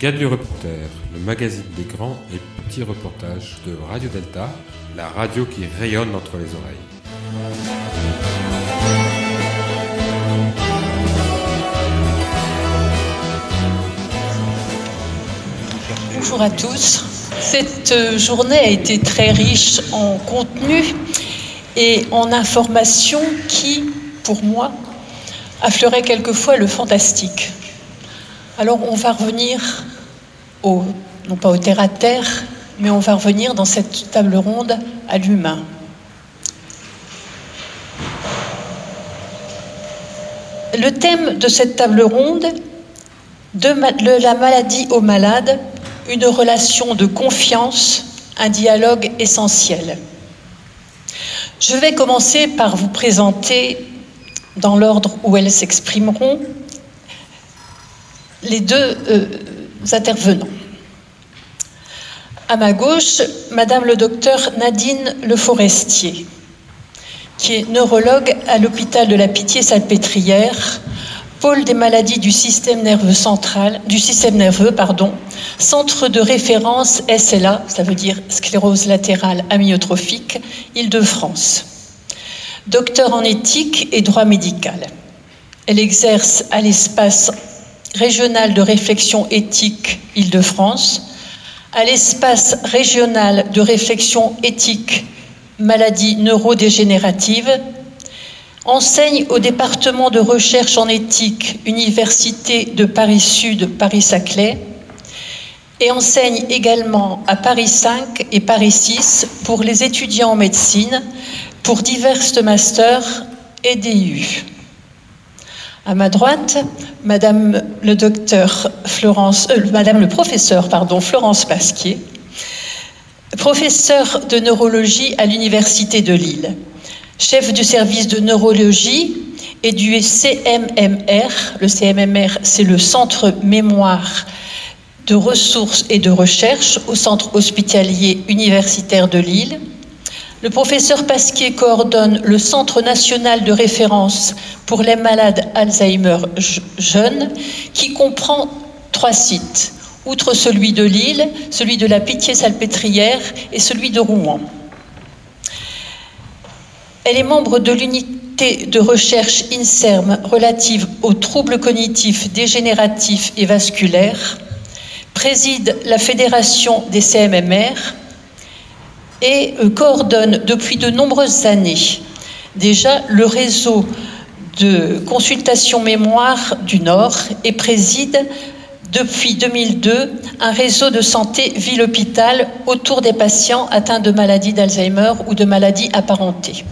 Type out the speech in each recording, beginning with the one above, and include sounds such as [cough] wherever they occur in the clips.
Gadu Reporter, le magazine des grands et petits reportages de Radio Delta, la radio qui rayonne entre les oreilles. Bonjour à tous. Cette journée a été très riche en contenu et en informations qui, pour moi, affleuraient quelquefois le fantastique. Alors on va revenir non pas au terre à terre, mais on va revenir dans cette table ronde à l'humain. Le thème de cette table ronde, de la maladie au malade, une relation de confiance, un dialogue essentiel. Je vais commencer par vous présenter, dans l'ordre où elles s'exprimeront, les deux euh, intervenants. À ma gauche, Madame le docteur Nadine Le Forestier, qui est neurologue à l'hôpital de la Pitié-Salpêtrière, pôle des maladies du système nerveux central, du système nerveux, pardon, centre de référence SLA, ça veut dire sclérose latérale amyotrophique, Île-de-France. Docteur en éthique et droit médical. Elle exerce à l'espace régional de réflexion éthique Île-de-France, à l'espace régional de réflexion éthique maladies neurodégénératives, enseigne au département de recherche en éthique Université de Paris-Sud Paris-Saclay et enseigne également à Paris 5 et Paris 6 pour les étudiants en médecine pour divers masters et DU. À ma droite, Madame le docteur Florence, euh, Madame le professeur, pardon, Florence Pasquier, professeur de neurologie à l'Université de Lille, chef du service de neurologie et du CMMR. Le CMMR, c'est le Centre Mémoire de ressources et de recherche au Centre hospitalier universitaire de Lille le professeur Pasquier coordonne le Centre national de référence pour les malades Alzheimer jeunes, qui comprend trois sites, outre celui de Lille, celui de la Pitié-Salpêtrière et celui de Rouen. Elle est membre de l'unité de recherche INSERM relative aux troubles cognitifs dégénératifs et vasculaires, préside la Fédération des CMMR, et euh, coordonne depuis de nombreuses années déjà le réseau de consultation mémoire du Nord et préside depuis 2002 un réseau de santé ville-hôpital autour des patients atteints de maladies d'Alzheimer ou de maladies apparentées.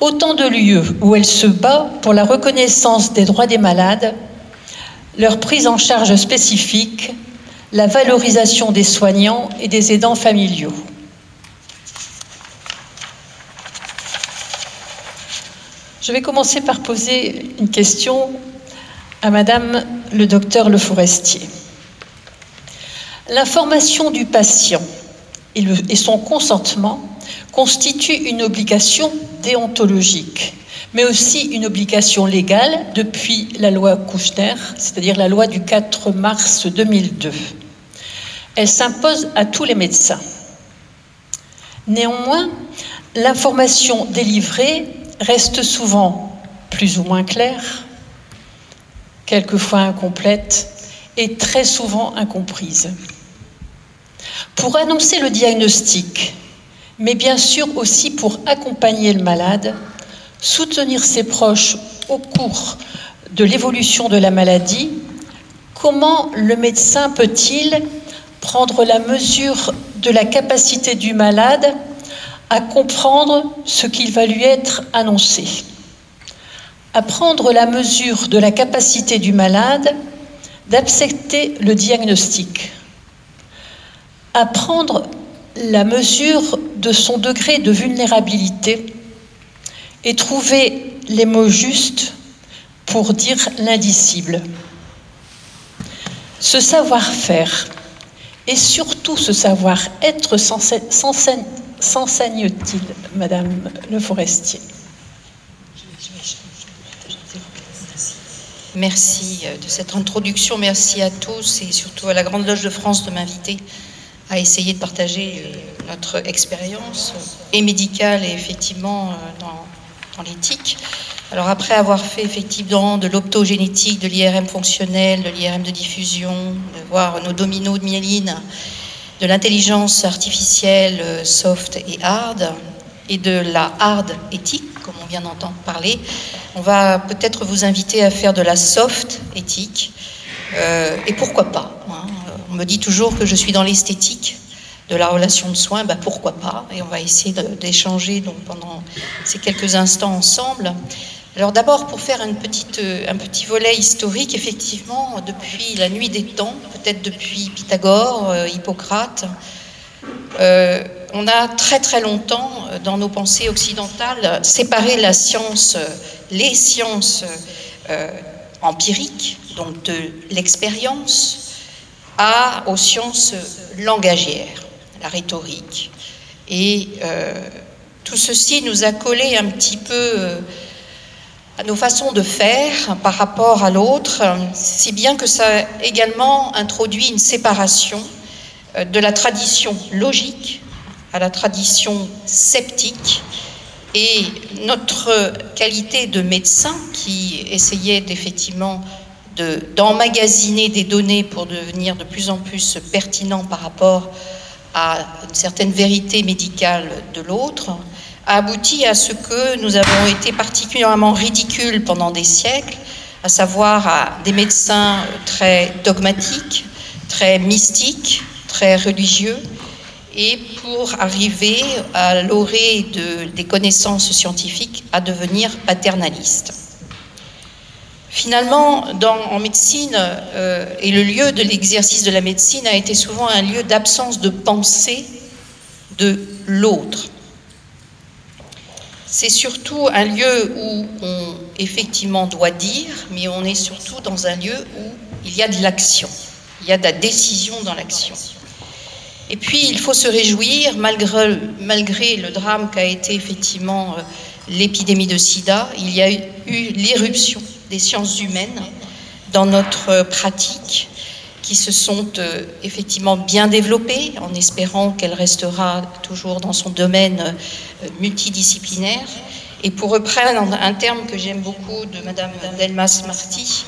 Autant de lieux où elle se bat pour la reconnaissance des droits des malades, leur prise en charge spécifique, la valorisation des soignants et des aidants familiaux. Je vais commencer par poser une question à Madame le docteur Le Forestier. L'information du patient et, son consentement constituent une obligation déontologique, mais aussi une obligation légale depuis la loi Kouchner, c'est-à-dire la loi du 4 mars 2002. Elle s'impose à tous les médecins. Néanmoins, l'information délivrée reste souvent plus ou moins claire, quelquefois incomplète et très souvent incomprise. Pour annoncer le diagnostic, mais bien sûr aussi pour accompagner le malade, soutenir ses proches au cours de l'évolution de la maladie, comment le médecin peut-il prendre la mesure de la capacité du malade à comprendre ce qu'il va lui être annoncé, à prendre la mesure de la capacité du malade d'accepter le diagnostic, à prendre la mesure de son degré de vulnérabilité et trouver les mots justes pour dire l'indicible. Ce savoir-faire et surtout ce savoir-être sans, sans, s'enseigne-t-il, Madame Le Forestier Merci euh, de cette introduction. Merci à tous et surtout à la Grande Loge de France de m'inviter à essayer de partager euh, notre expérience et médicale et effectivement euh, dans, dans l'éthique. Alors après avoir fait effectivement de l'optogénétique, de l'IRM fonctionnel, de l'IRM de diffusion, de voir nos dominos de myéline, de l'intelligence artificielle soft et hard, et de la hard éthique, comme on vient d'entendre parler, on va peut-être vous inviter à faire de la soft éthique. Euh, et pourquoi pas hein. On me dit toujours que je suis dans l'esthétique de la relation de soins, bah pourquoi pas Et on va essayer d'échanger pendant ces quelques instants ensemble. Alors d'abord pour faire euh, un petit volet historique, effectivement, depuis la nuit des temps, peut-être depuis Pythagore, euh, Hippocrate, euh, on a très très longtemps dans nos pensées occidentales séparé la science, les sciences empiriques, donc de l'expérience, aux sciences langagières, la rhétorique. Et tout ceci nous a collé un petit peu à nos façons de faire par rapport à l'autre, si bien que ça a également introduit une séparation euh, de la tradition logique à la tradition sceptique et notre qualité de médecin qui essayait effectivement d'emmagasiner des données pour devenir de plus en plus pertinent par rapport à une certaine vérité médicale de l'autre, a abouti à ce que nous avons été particulièrement ridicules pendant des siècles, à savoir à des médecins très dogmatiques, très mystiques, très religieux, et pour arriver à l'orée de, des connaissances scientifiques à devenir paternalistes. Finalement, en médecine, euh, et le lieu de l'exercice de la médecine a été souvent un lieu d'absence de pensée de l'autre. C'est surtout un lieu où on effectivement doit dire, mais on est surtout dans un lieu où il y a de l'action, il y a de la décision dans l'action. Et puis, il faut se réjouir, malgré, malgré le drame qu'a été effectivement euh, l'épidémie de sida, il y a eu l'irruption des sciences humaines dans notre pratique qui se sont euh, effectivement bien développées, en espérant qu'elle restera toujours dans son domaine euh, multidisciplinaire. Et pour reprendre un terme que j'aime beaucoup de Madame Delmas Marty,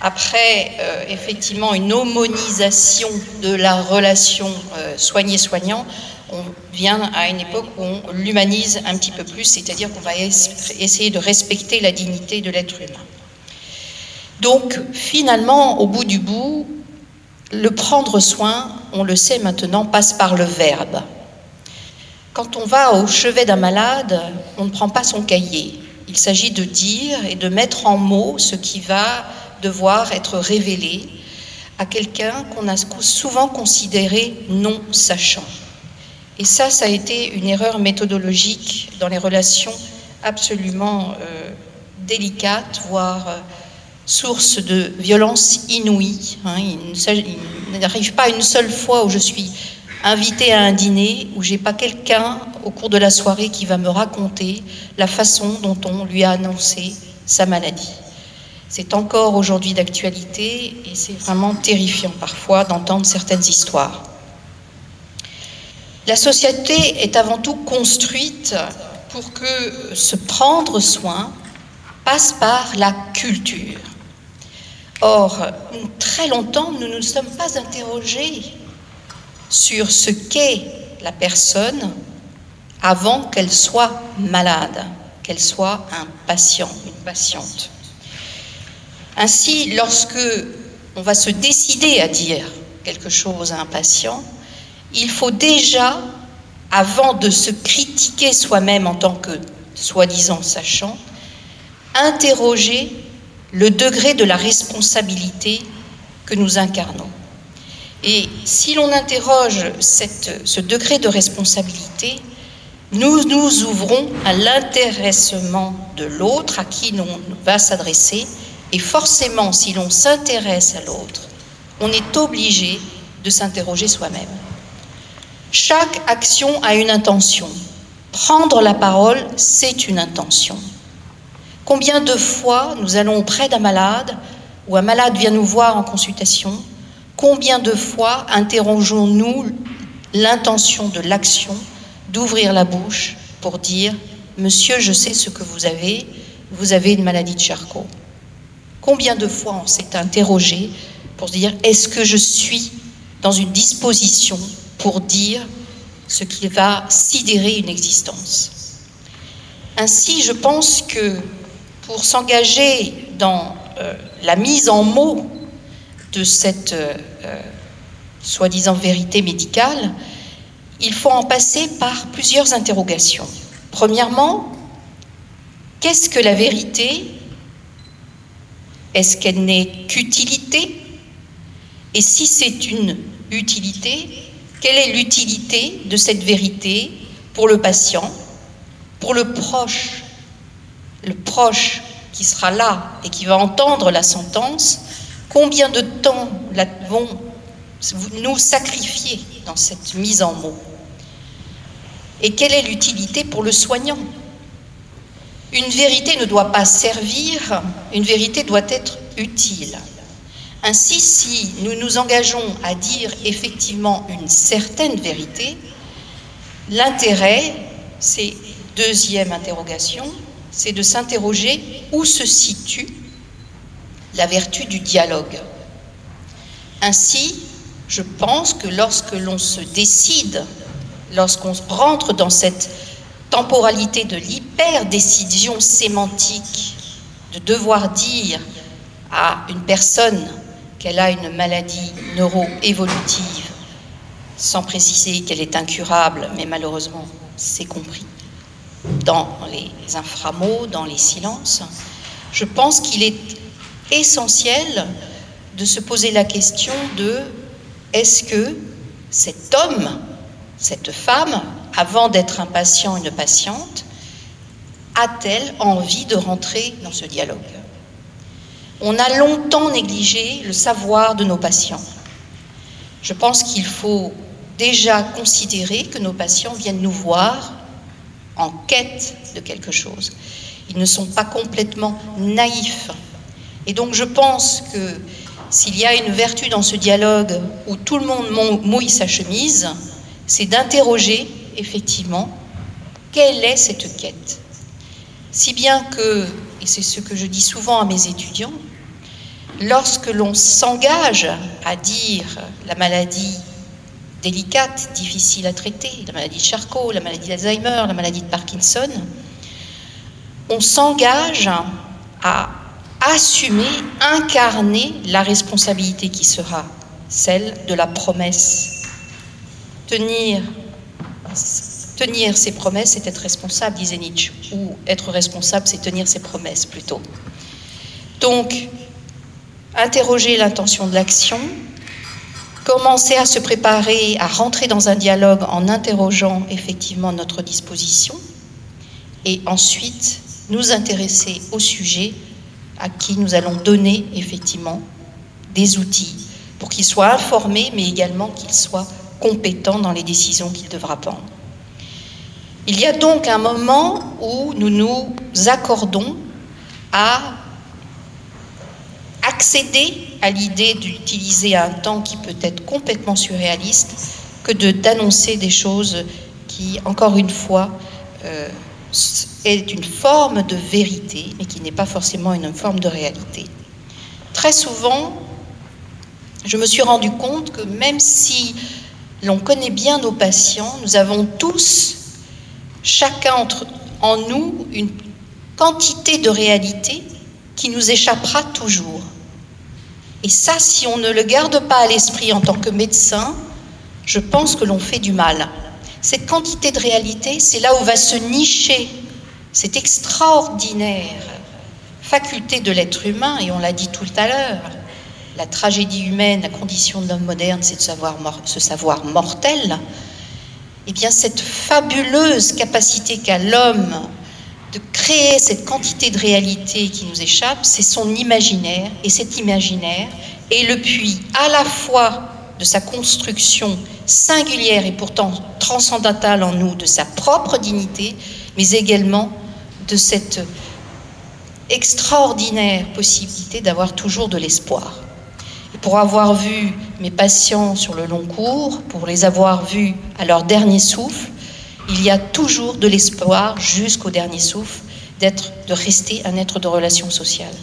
après euh, effectivement une homonisation de la relation soigné-soignant, on vient à une époque où on l'humanise un petit peu plus, c'est-à-dire qu'on va essayer de respecter la dignité de l'être humain. Donc finalement, au bout du bout, le prendre soin, on le sait maintenant, passe par le verbe. Quand on va au chevet d'un malade, on ne prend pas son cahier. Il s'agit de dire et de mettre en mots ce qui va devoir être révélé à quelqu'un qu'on a souvent considéré non sachant. Et ça, ça a été une erreur méthodologique dans les relations absolument euh, délicates, voire euh, source de violence inouïe. Hein. il n'arrive pas une seule fois où je suis invitée à un dîner où j'ai pas quelqu'un au cours de la soirée qui va me raconter la façon dont on lui a annoncé sa maladie. C'est encore aujourd'hui d'actualité et c'est vraiment terrifiant parfois d'entendre certaines histoires. La société est avant tout construite pour que se prendre soin passe par la culture. Or, très longtemps, nous ne nous sommes pas interrogés sur ce qu'est la personne avant qu'elle soit malade, qu'elle soit un patient, une patiente. Ainsi, lorsque on va se décider à dire quelque chose à un patient, il faut déjà, avant de se critiquer soi-même en tant que soi-disant sachant, interroger le degré de la responsabilité que nous incarnons. Et si l'on interroge ce degré de responsabilité, nous nous ouvrons à l'intéressement de l'autre à qui l'on va s'adresser. Et forcément, si l'on s'intéresse à l'autre, on est obligé de s'interroger soi-même. Chaque action a une intention. Prendre la parole, c'est une intention. Combien de fois nous allons auprès d'un malade où un malade vient nous voir en consultation, combien de fois interrogeons-nous l'intention de l'action d'ouvrir la bouche pour dire Monsieur, je sais ce que vous avez, vous avez une maladie de Charcot. Combien de fois on s'est interrogé pour dire Est-ce que je suis dans une disposition pour dire ce qui va sidérer une existence? Ainsi, je pense que pour s'engager dans euh, la mise en mots de cette euh, euh, soi-disant vérité médicale, il faut en passer par plusieurs interrogations. Premièrement, qu'est-ce que la vérité? Est-ce qu'elle n'est qu'utilité? Et si c'est une utilité, quelle est l'utilité de cette vérité pour le patient, pour le proche Le proche qui sera là et qui va entendre la sentence, combien de temps vont nous sacrifier dans cette mise en mots? Et quelle est l'utilité pour le soignant? Une vérité ne doit pas servir, une vérité doit être utile. Ainsi, si nous nous engageons à dire effectivement une certaine vérité, l'intérêt, c'est deuxième interrogation, c'est de s'interroger où se situe la vertu du dialogue. Ainsi, je pense que lorsque l'on se décide lorsqu'on rentre dans cette temporalité de l'hyper-décision sémantique, de devoir dire à une personne qu'elle a une maladie neuro-évolutive, sans préciser qu'elle est incurable, mais malheureusement, c'est compris dans les inframots, dans les silences, je pense qu'il est essentiel de se poser la question de est-ce que cet homme cette femme, avant d'être un patient, une patiente, a-t-elle envie de rentrer dans ce dialogue? On a longtemps négligé le savoir de nos patients. Je pense qu'il faut déjà considérer que nos patients viennent nous voir en quête de quelque chose. Ils ne sont pas complètement naïfs. Et donc je pense que s'il y a une vertu dans ce dialogue où tout le monde mouille sa chemise, c'est d'interroger effectivement quelle est cette quête. Si bien que, et c'est ce que je dis souvent à mes étudiants, lorsque l'on s'engage à dire la maladie délicate, difficile à traiter, la maladie de Charcot, la maladie d'Alzheimer, la maladie de Parkinson, on s'engage à assumer, incarner la responsabilité qui sera celle de la promesse Tenir, tenir ses promesses, c'est être responsable, disait Nietzsche. Ou être responsable, c'est tenir ses promesses plutôt. Donc, interroger l'intention de l'action, commencer à se préparer à rentrer dans un dialogue en interrogeant effectivement notre disposition, et ensuite nous intéresser au sujet à qui nous allons donner effectivement des outils pour qu'il soit informé, mais également qu'il soit compétent dans les décisions qu'il devra prendre. Il y a donc un moment où nous nous accordons à accéder à l'idée d'utiliser un temps qui peut être complètement surréaliste que de d'annoncer des choses qui, encore une fois, euh, est une forme de vérité, mais qui n'est pas forcément une forme de réalité. Très souvent, je me suis rendu compte que même si l'on connaît bien nos patients, nous avons tous, chacun entre, en nous, une quantité de réalité qui nous échappera toujours. Et ça, si on ne le garde pas à l'esprit en tant que médecin, je pense que l'on fait du mal. Cette quantité de réalité, c'est là où va se nicher cette extraordinaire faculté de l'être humain, et on l'a dit tout à l'heure, la tragédie humaine, la condition de l'homme moderne, c'est de savoir, ce savoir mortel, eh bien cette fabuleuse capacité qu'a l'homme de créer cette quantité de réalité qui nous échappe, c'est son imaginaire, et cet imaginaire est le puits à la fois de sa construction singulière et pourtant transcendantale en nous, de sa propre dignité, mais également de cette extraordinaire possibilité d'avoir toujours de l'espoir. Et pour avoir vu mes patients sur le long cours, pour les avoir vus à leur dernier souffle, il y a toujours de l'espoir jusqu'au dernier souffle d'être, de rester un être de relation sociale.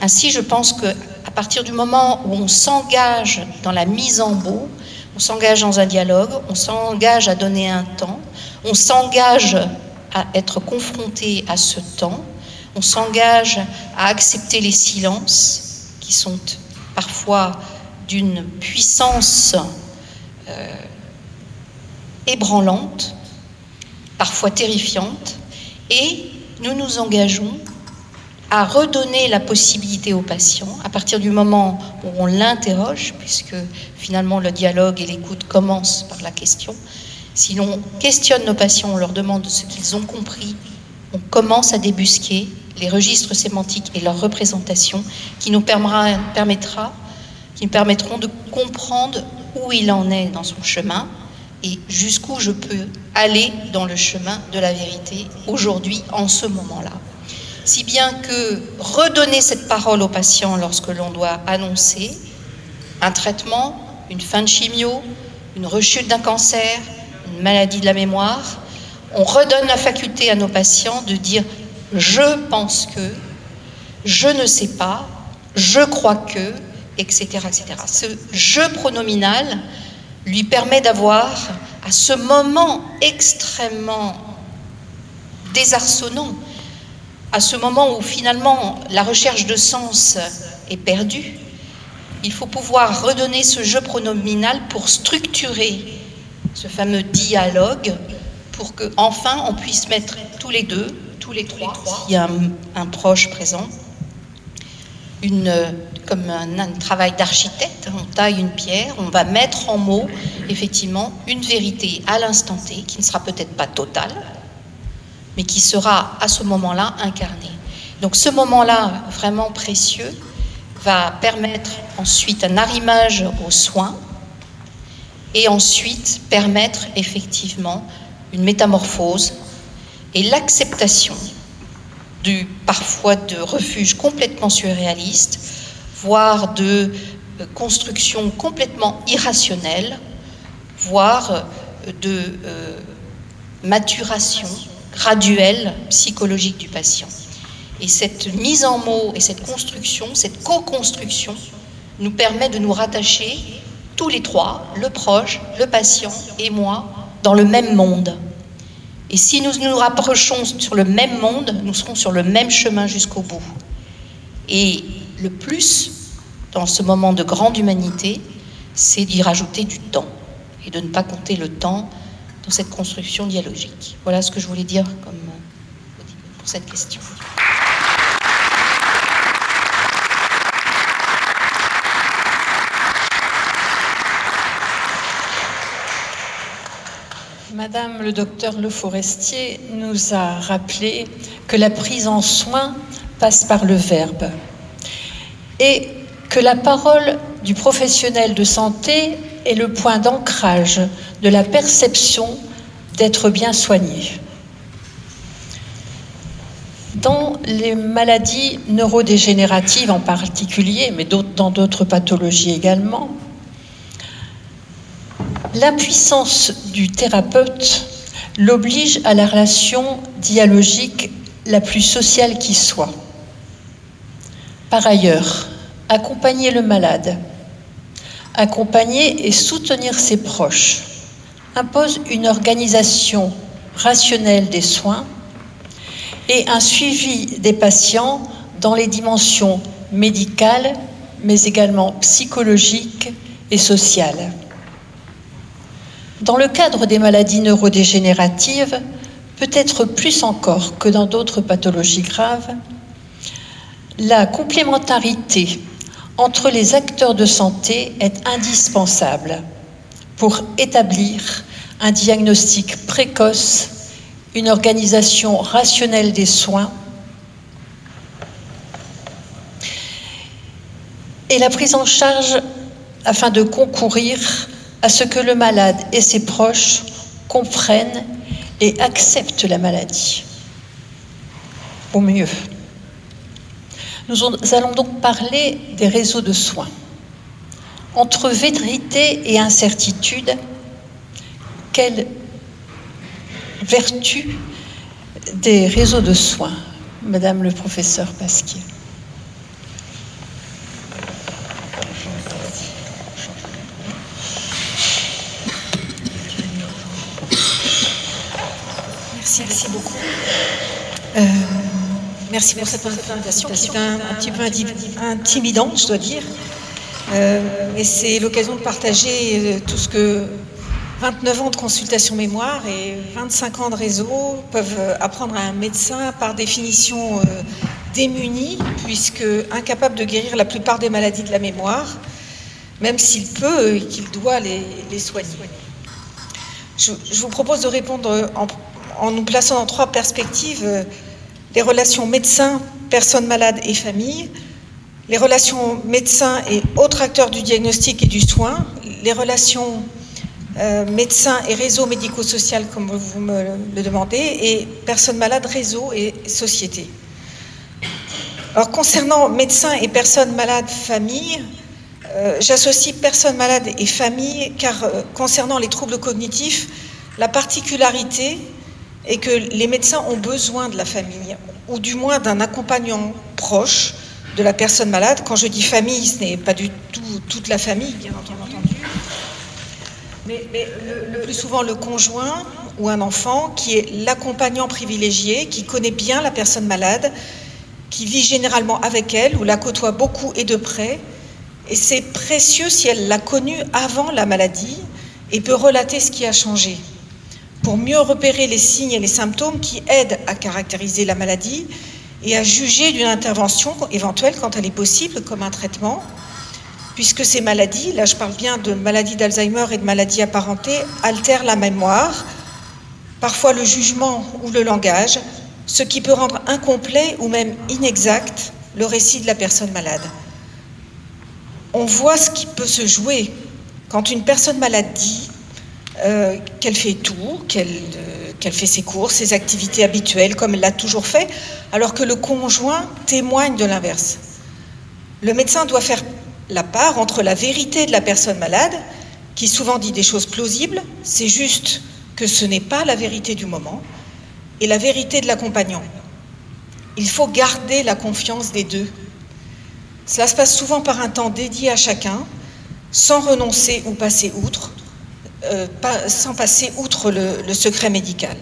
Ainsi, je pense que à partir du moment où on s'engage dans la mise en beau, on s'engage dans un dialogue, on s'engage à donner un temps, on s'engage à être confronté à ce temps, on s'engage à accepter les silences qui sont parfois d'une puissance euh, ébranlante, parfois terrifiante, et nous nous engageons à redonner la possibilité aux patients, à partir du moment où on l'interroge, puisque finalement le dialogue et l'écoute commencent par la question, si l'on questionne nos patients, on leur demande ce qu'ils ont compris, on commence à débusquer les registres sémantiques et leur représentation qui nous permettra, qui nous permettront de comprendre où il en est dans son chemin et jusqu'où je peux aller dans le chemin de la vérité aujourd'hui, en ce moment-là si bien que redonner cette parole au patient lorsque l'on doit annoncer un traitement, une fin de chimio, une rechute d'un cancer, une maladie de la mémoire, on redonne la faculté à nos patients de dire je pense que, je ne sais pas, je crois que, etc. etc. Ce je pronominal lui permet d'avoir, à ce moment extrêmement désarçonnant, à ce moment où finalement la recherche de sens est perdue, il faut pouvoir redonner ce jeu pronominal pour structurer ce fameux dialogue pour que enfin on puisse mettre tous les deux, tous les trois, s'il y a un, proche présent, une, comme un, travail d'architecte, on taille une pierre, on va mettre en mots effectivement une vérité à l'instant T qui ne sera peut-être pas totale, mais qui sera à ce moment-là incarné. Donc ce moment-là, vraiment précieux, va permettre ensuite un arrimage aux soins et ensuite permettre effectivement une métamorphose et l'acceptation du parfois de refuges complètement surréalistes, voire de euh, constructions complètement irrationnelles, voire de euh, maturation graduelle psychologique du patient. Et cette mise en mots et cette construction, cette co-construction, nous permet de nous rattacher tous les trois, le proche, le patient et moi, dans le même monde. Et si nous nous rapprochons sur le même monde, nous serons sur le même chemin jusqu'au bout. Et le plus, dans ce moment de grande humanité, c'est d'y rajouter du temps et de ne pas compter le temps dans cette construction dialogique. Voilà ce que je voulais dire euh, pour cette question. Madame le docteur Le Forestier nous a rappelé que la prise en soin passe par le verbe et que la parole du professionnel de santé est le point d'ancrage de la perception d'être bien soigné. Dans les maladies neurodégénératives en particulier, mais dans d'autres pathologies également, l'impuissance du thérapeute l'oblige à la relation dialogique la plus sociale qui soit. Par ailleurs, accompagner le malade, accompagner et soutenir ses proches impose une organisation rationnelle des soins et un suivi des patients dans les dimensions médicales, mais également psychologiques et sociales. Dans le cadre des maladies neurodégénératives, peut-être plus encore que dans d'autres pathologies graves, la complémentarité entre les acteurs de santé est indispensable pour établir un diagnostic précoce, une organisation rationnelle des soins et la prise en charge afin de concourir à ce que le malade et ses proches comprennent et acceptent la maladie au mieux. Nous allons donc parler des réseaux de soins. Entre vérité et incertitude, quelle vertu des réseaux de soins, Madame le professeur Pasquier? Merci, merci beaucoup. Euh, merci pour cette présentation qui est un, petit peu intimidante, je dois dire. Euh, et c'est l'occasion de partager euh, tout ce que 29 ans de consultation mémoire et 25 ans de réseau peuvent apprendre à un médecin par définition démuni, puisque incapable de guérir la plupart des maladies de la mémoire, même s'il peut et qu'il doit les, soigner. Je, vous propose de répondre en, nous plaçant dans trois perspectives, euh, les relations médecins, personnes malades et familles, les relations médecins et autres acteurs du diagnostic et du soin, les relations euh, médecins et réseau médico-social, comme vous me le demandez, et personnes malades, réseau et société. Alors, concernant médecins et personnes malades, familles, euh, j'associe personnes malades et familles, car concernant les troubles cognitifs, la particularité et que les médecins ont besoin de la famille, ou du moins d'un accompagnant proche de la personne malade. Quand je dis famille, ce n'est pas du tout toute la famille, bien entendu, mais, le, plus souvent le conjoint ou un enfant qui est l'accompagnant privilégié, qui connaît bien la personne malade, qui vit généralement avec elle ou la côtoie beaucoup et de près. Et c'est précieux si elle l'a connue avant la maladie et peut relater ce qui a changé pour mieux repérer les signes et les symptômes qui aident à caractériser la maladie et à juger d'une intervention éventuelle quand elle est possible, comme un traitement, puisque ces maladies, là je parle bien de maladies d'Alzheimer et de maladies apparentées, altèrent la mémoire, parfois le jugement ou le langage, ce qui peut rendre incomplet ou même inexact le récit de la personne malade. On voit ce qui peut se jouer quand une personne malade dit euh, qu'elle fait tout, euh, qu'elle fait ses courses, ses activités habituelles comme elle l'a toujours fait, alors que le conjoint témoigne de l'inverse. Le médecin doit faire la part entre la vérité de la personne malade, qui souvent dit des choses plausibles, c'est juste que ce n'est pas la vérité du moment, et la vérité de l'accompagnant. Il faut garder la confiance des deux. Cela se passe souvent par un temps dédié à chacun, sans renoncer ou passer outre, euh, sans passer outre le, secret médical.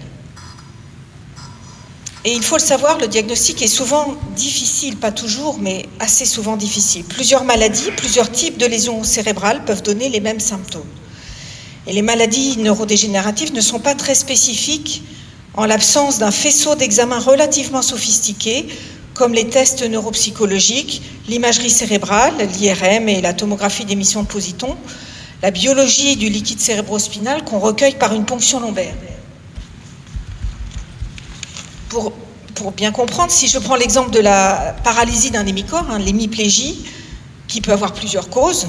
Et il faut le savoir, le diagnostic est souvent difficile, pas toujours, mais assez souvent difficile. Plusieurs maladies, plusieurs types de lésions cérébrales peuvent donner les mêmes symptômes. Et les maladies neurodégénératives ne sont pas très spécifiques en l'absence d'un faisceau d'examens relativement sophistiqués, comme les tests neuropsychologiques, l'imagerie cérébrale, l'IRM et la tomographie d'émission de positons, la biologie du liquide cérébrospinal qu'on recueille par une ponction lombaire. Pour, bien comprendre, si je prends l'exemple de la paralysie d'un hémicorps, hein, l'hémiplégie, qui peut avoir plusieurs causes,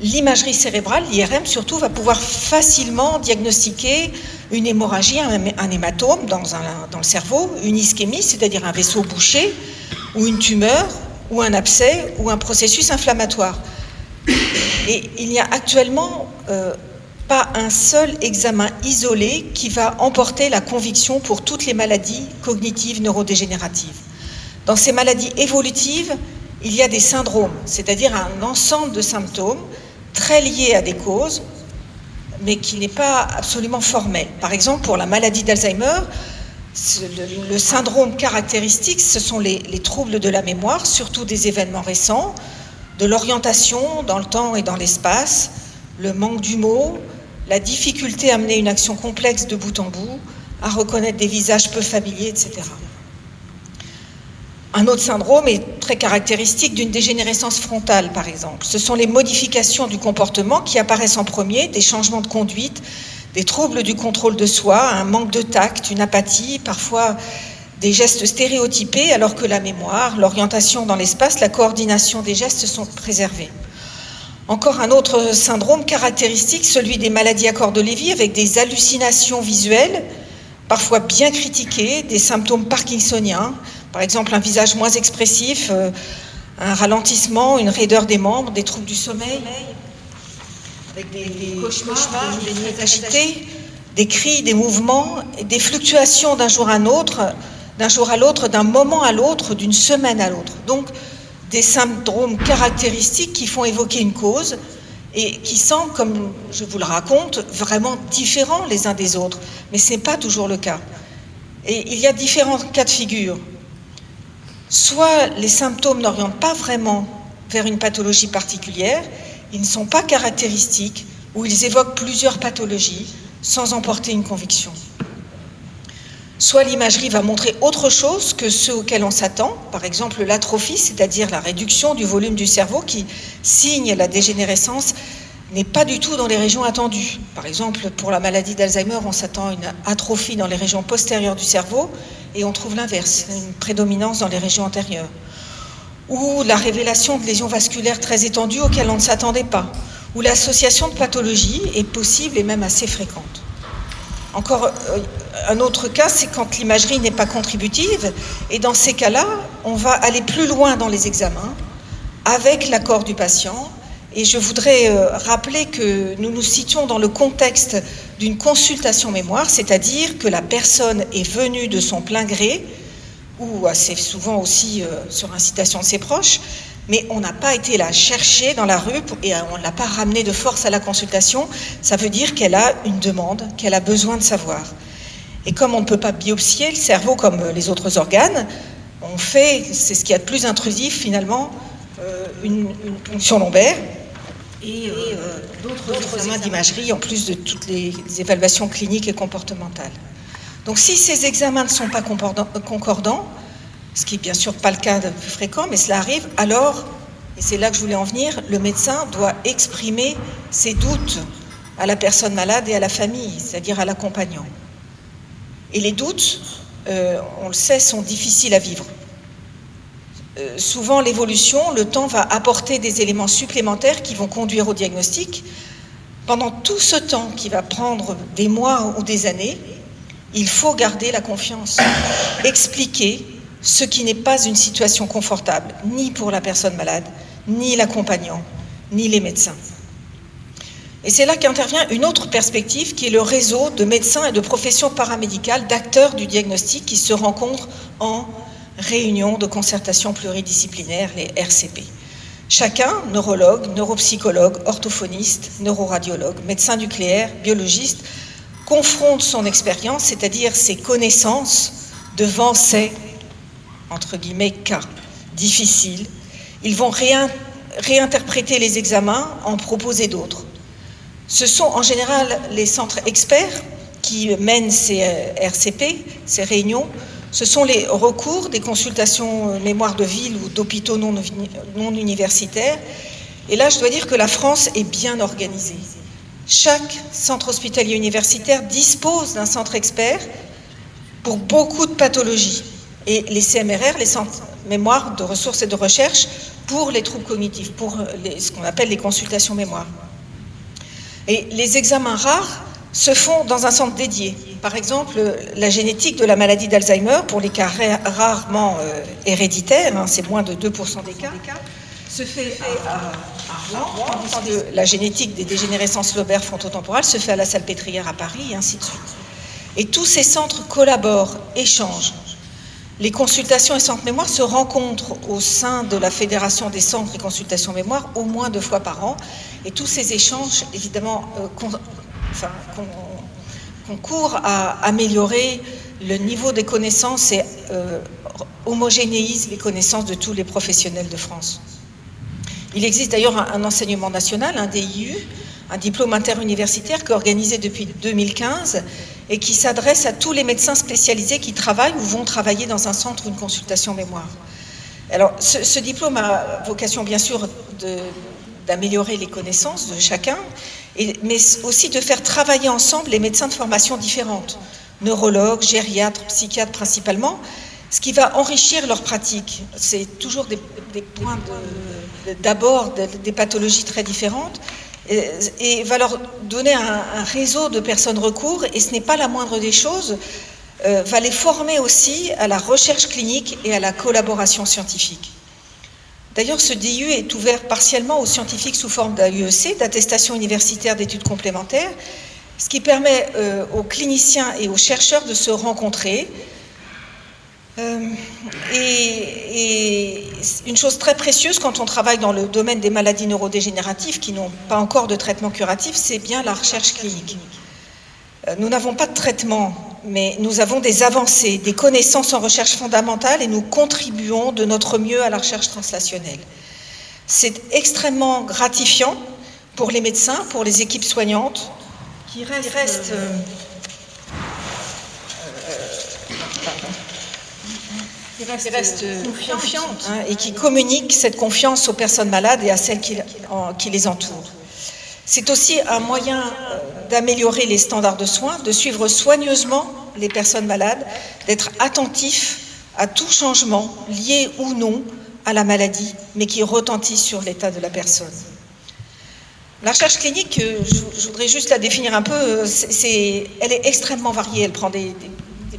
l'imagerie cérébrale, l'IRM surtout, va pouvoir facilement diagnostiquer une hémorragie, un, hématome dans le cerveau, une ischémie, c'est-à-dire un vaisseau bouché, ou une tumeur, ou un abcès, ou un processus inflammatoire. Et il n'y a actuellement euh, pas un seul examen isolé qui va emporter la conviction pour toutes les maladies cognitives neurodégénératives. Dans ces maladies évolutives, il y a des syndromes, c'est-à-dire un ensemble de symptômes très liés à des causes, mais qui n'est pas absolument formel. Par exemple, pour la maladie d'Alzheimer, le, syndrome caractéristique, ce sont les troubles de la mémoire, surtout des événements récents, de l'orientation dans le temps et dans l'espace, le manque du mot, la difficulté à mener une action complexe de bout en bout, à reconnaître des visages peu familiers, etc. Un autre syndrome est très caractéristique d'une dégénérescence frontale, par exemple. Ce sont les modifications du comportement qui apparaissent en premier, des changements de conduite, des troubles du contrôle de soi, un manque de tact, une apathie, parfois des gestes stéréotypés alors que la mémoire, l'orientation dans l'espace, la coordination des gestes sont préservés. Encore un autre syndrome caractéristique, celui des maladies à corps de Lévy, avec des hallucinations visuelles, parfois bien critiquées, des symptômes parkinsoniens, par exemple un visage moins expressif, euh, un ralentissement, une raideur des membres, des troubles du sommeil, avec des, cauchemars, des agitées, des cris, des mouvements, des fluctuations d'un jour à l'autre, d'un jour à l'autre, d'un moment à l'autre, d'une semaine à l'autre. Donc des syndromes caractéristiques qui font évoquer une cause et qui semblent, comme je vous le raconte, vraiment différents les uns des autres. Mais ce n'est pas toujours le cas. Et il y a différents cas de figure. Soit les symptômes n'orientent pas vraiment vers une pathologie particulière, ils ne sont pas caractéristiques, ou ils évoquent plusieurs pathologies sans emporter une conviction. Soit l'imagerie va montrer autre chose que ce auquel on s'attend, par exemple l'atrophie, c'est-à-dire la réduction du volume du cerveau qui signe la dégénérescence, n'est pas du tout dans les régions attendues. Par exemple, pour la maladie d'Alzheimer, on s'attend à une atrophie dans les régions postérieures du cerveau et on trouve l'inverse, une prédominance dans les régions antérieures. Ou la révélation de lésions vasculaires très étendues auxquelles on ne s'attendait pas, ou l'association de pathologies est possible et même assez fréquente. Encore euh, un autre cas, c'est quand l'imagerie n'est pas contributive, et dans ces cas-là, on va aller plus loin dans les examens avec l'accord du patient. Et je voudrais euh, rappeler que nous nous situons dans le contexte d'une consultation mémoire, c'est-à-dire que la personne est venue de son plein gré, ou assez souvent aussi euh, sur incitation de ses proches, mais on n'a pas été la chercher dans la rue et on ne l'a pas ramenée de force à la consultation. Ça veut dire qu'elle a une demande, qu'elle a besoin de savoir. Et comme on ne peut pas biopsier le cerveau comme les autres organes, on fait, c'est ce qui est a de plus intrusif finalement, euh, une, une, ponction lombaire et euh, d'autres examens d'imagerie en plus de toutes les, les, évaluations cliniques et comportementales. Donc si ces examens ne sont pas concordants, ce qui n'est bien sûr pas le cas de plus fréquent, mais cela arrive, alors, et c'est là que je voulais en venir, le médecin doit exprimer ses doutes à la personne malade et à la famille, c'est-à-dire à l'accompagnant. Et les doutes, euh, on le sait, sont difficiles à vivre. Euh, souvent, l'évolution, le temps va apporter des éléments supplémentaires qui vont conduire au diagnostic. Pendant tout ce temps qui va prendre des mois ou des années, il faut garder la confiance, expliquer ce qui n'est pas une situation confortable, ni pour la personne malade, ni l'accompagnant, ni les médecins. Et c'est là qu'intervient une autre perspective qui est le réseau de médecins et de professions paramédicales, d'acteurs du diagnostic qui se rencontrent en réunion de concertation pluridisciplinaire, les RCP. Chacun, neurologue, neuropsychologue, orthophoniste, neuroradiologue, médecin nucléaire, biologiste, confronte son expérience, c'est-à-dire ses connaissances, devant ces entre guillemets, cas difficiles. Ils vont réinterpréter les examens, en proposer d'autres. Ce sont en général les centres experts qui mènent ces euh, RCP, ces réunions. Ce sont les recours des consultations euh, mémoire de ville ou d'hôpitaux non, non universitaires. Et là, je dois dire que la France est bien organisée. Chaque centre hospitalier universitaire dispose d'un centre expert pour beaucoup de pathologies et les CMRR, les centres mémoire de ressources et de recherche, pour les troubles cognitifs, pour ce qu'on appelle les consultations mémoire. Et les examens rares se font dans un centre dédié. Par exemple, la génétique de la maladie d'Alzheimer, pour les cas rarement euh, héréditaires, hein, c'est moins de 2% des cas, se fait à, à la génétique des dégénérescences lobaires frontotemporales se fait à la Salpêtrière à Paris, et ainsi de suite. Et tous ces centres collaborent, échangent, les consultations et centres mémoire se rencontrent au sein de la Fédération des centres et consultations mémoire au moins deux fois par an. Et tous ces échanges, évidemment, euh, concourent à améliorer le niveau des connaissances et euh, homogénéisent les connaissances de tous les professionnels de France. Il existe d'ailleurs un, un, enseignement national, un DIU, un diplôme interuniversitaire qui est organisé depuis 2015 et qui s'adresse à tous les médecins spécialisés qui travaillent ou vont travailler dans un centre ou une consultation mémoire. Alors, ce, diplôme a vocation, bien sûr, d'améliorer les connaissances de chacun, mais aussi de faire travailler ensemble les médecins de formation différentes, neurologues, gériatres, psychiatres principalement, ce qui va enrichir leur pratique. C'est toujours des, points d'abord de, des pathologies très différentes, et, et va leur donner un, un, réseau de personnes recours, et ce n'est pas la moindre des choses, euh, va les former aussi à la recherche clinique et à la collaboration scientifique. D'ailleurs, ce DIU est ouvert partiellement aux scientifiques sous forme d'AUEC, d'attestation universitaire d'études complémentaires, ce qui permet euh, aux cliniciens et aux chercheurs de se rencontrer. Euh, et, une chose très précieuse quand on travaille dans le domaine des maladies neurodégénératives qui n'ont pas encore de traitement curatif, c'est bien la recherche clinique. Euh, nous n'avons pas de traitement, mais nous avons des avancées, des connaissances en recherche fondamentale et nous contribuons de notre mieux à la recherche translationnelle. C'est extrêmement gratifiant pour les médecins, pour les équipes soignantes, qui restent, euh, confiantes hein, et qui communiquent cette confiance aux personnes malades et à celles qui, qui les entourent. C'est aussi un moyen euh, d'améliorer les standards de soins, de suivre soigneusement les personnes malades, d'être attentif à tout changement lié ou non à la maladie, mais qui retentit sur l'état de la personne. La recherche clinique, euh, je voudrais juste la définir un peu, euh, elle est extrêmement variée, elle prend des,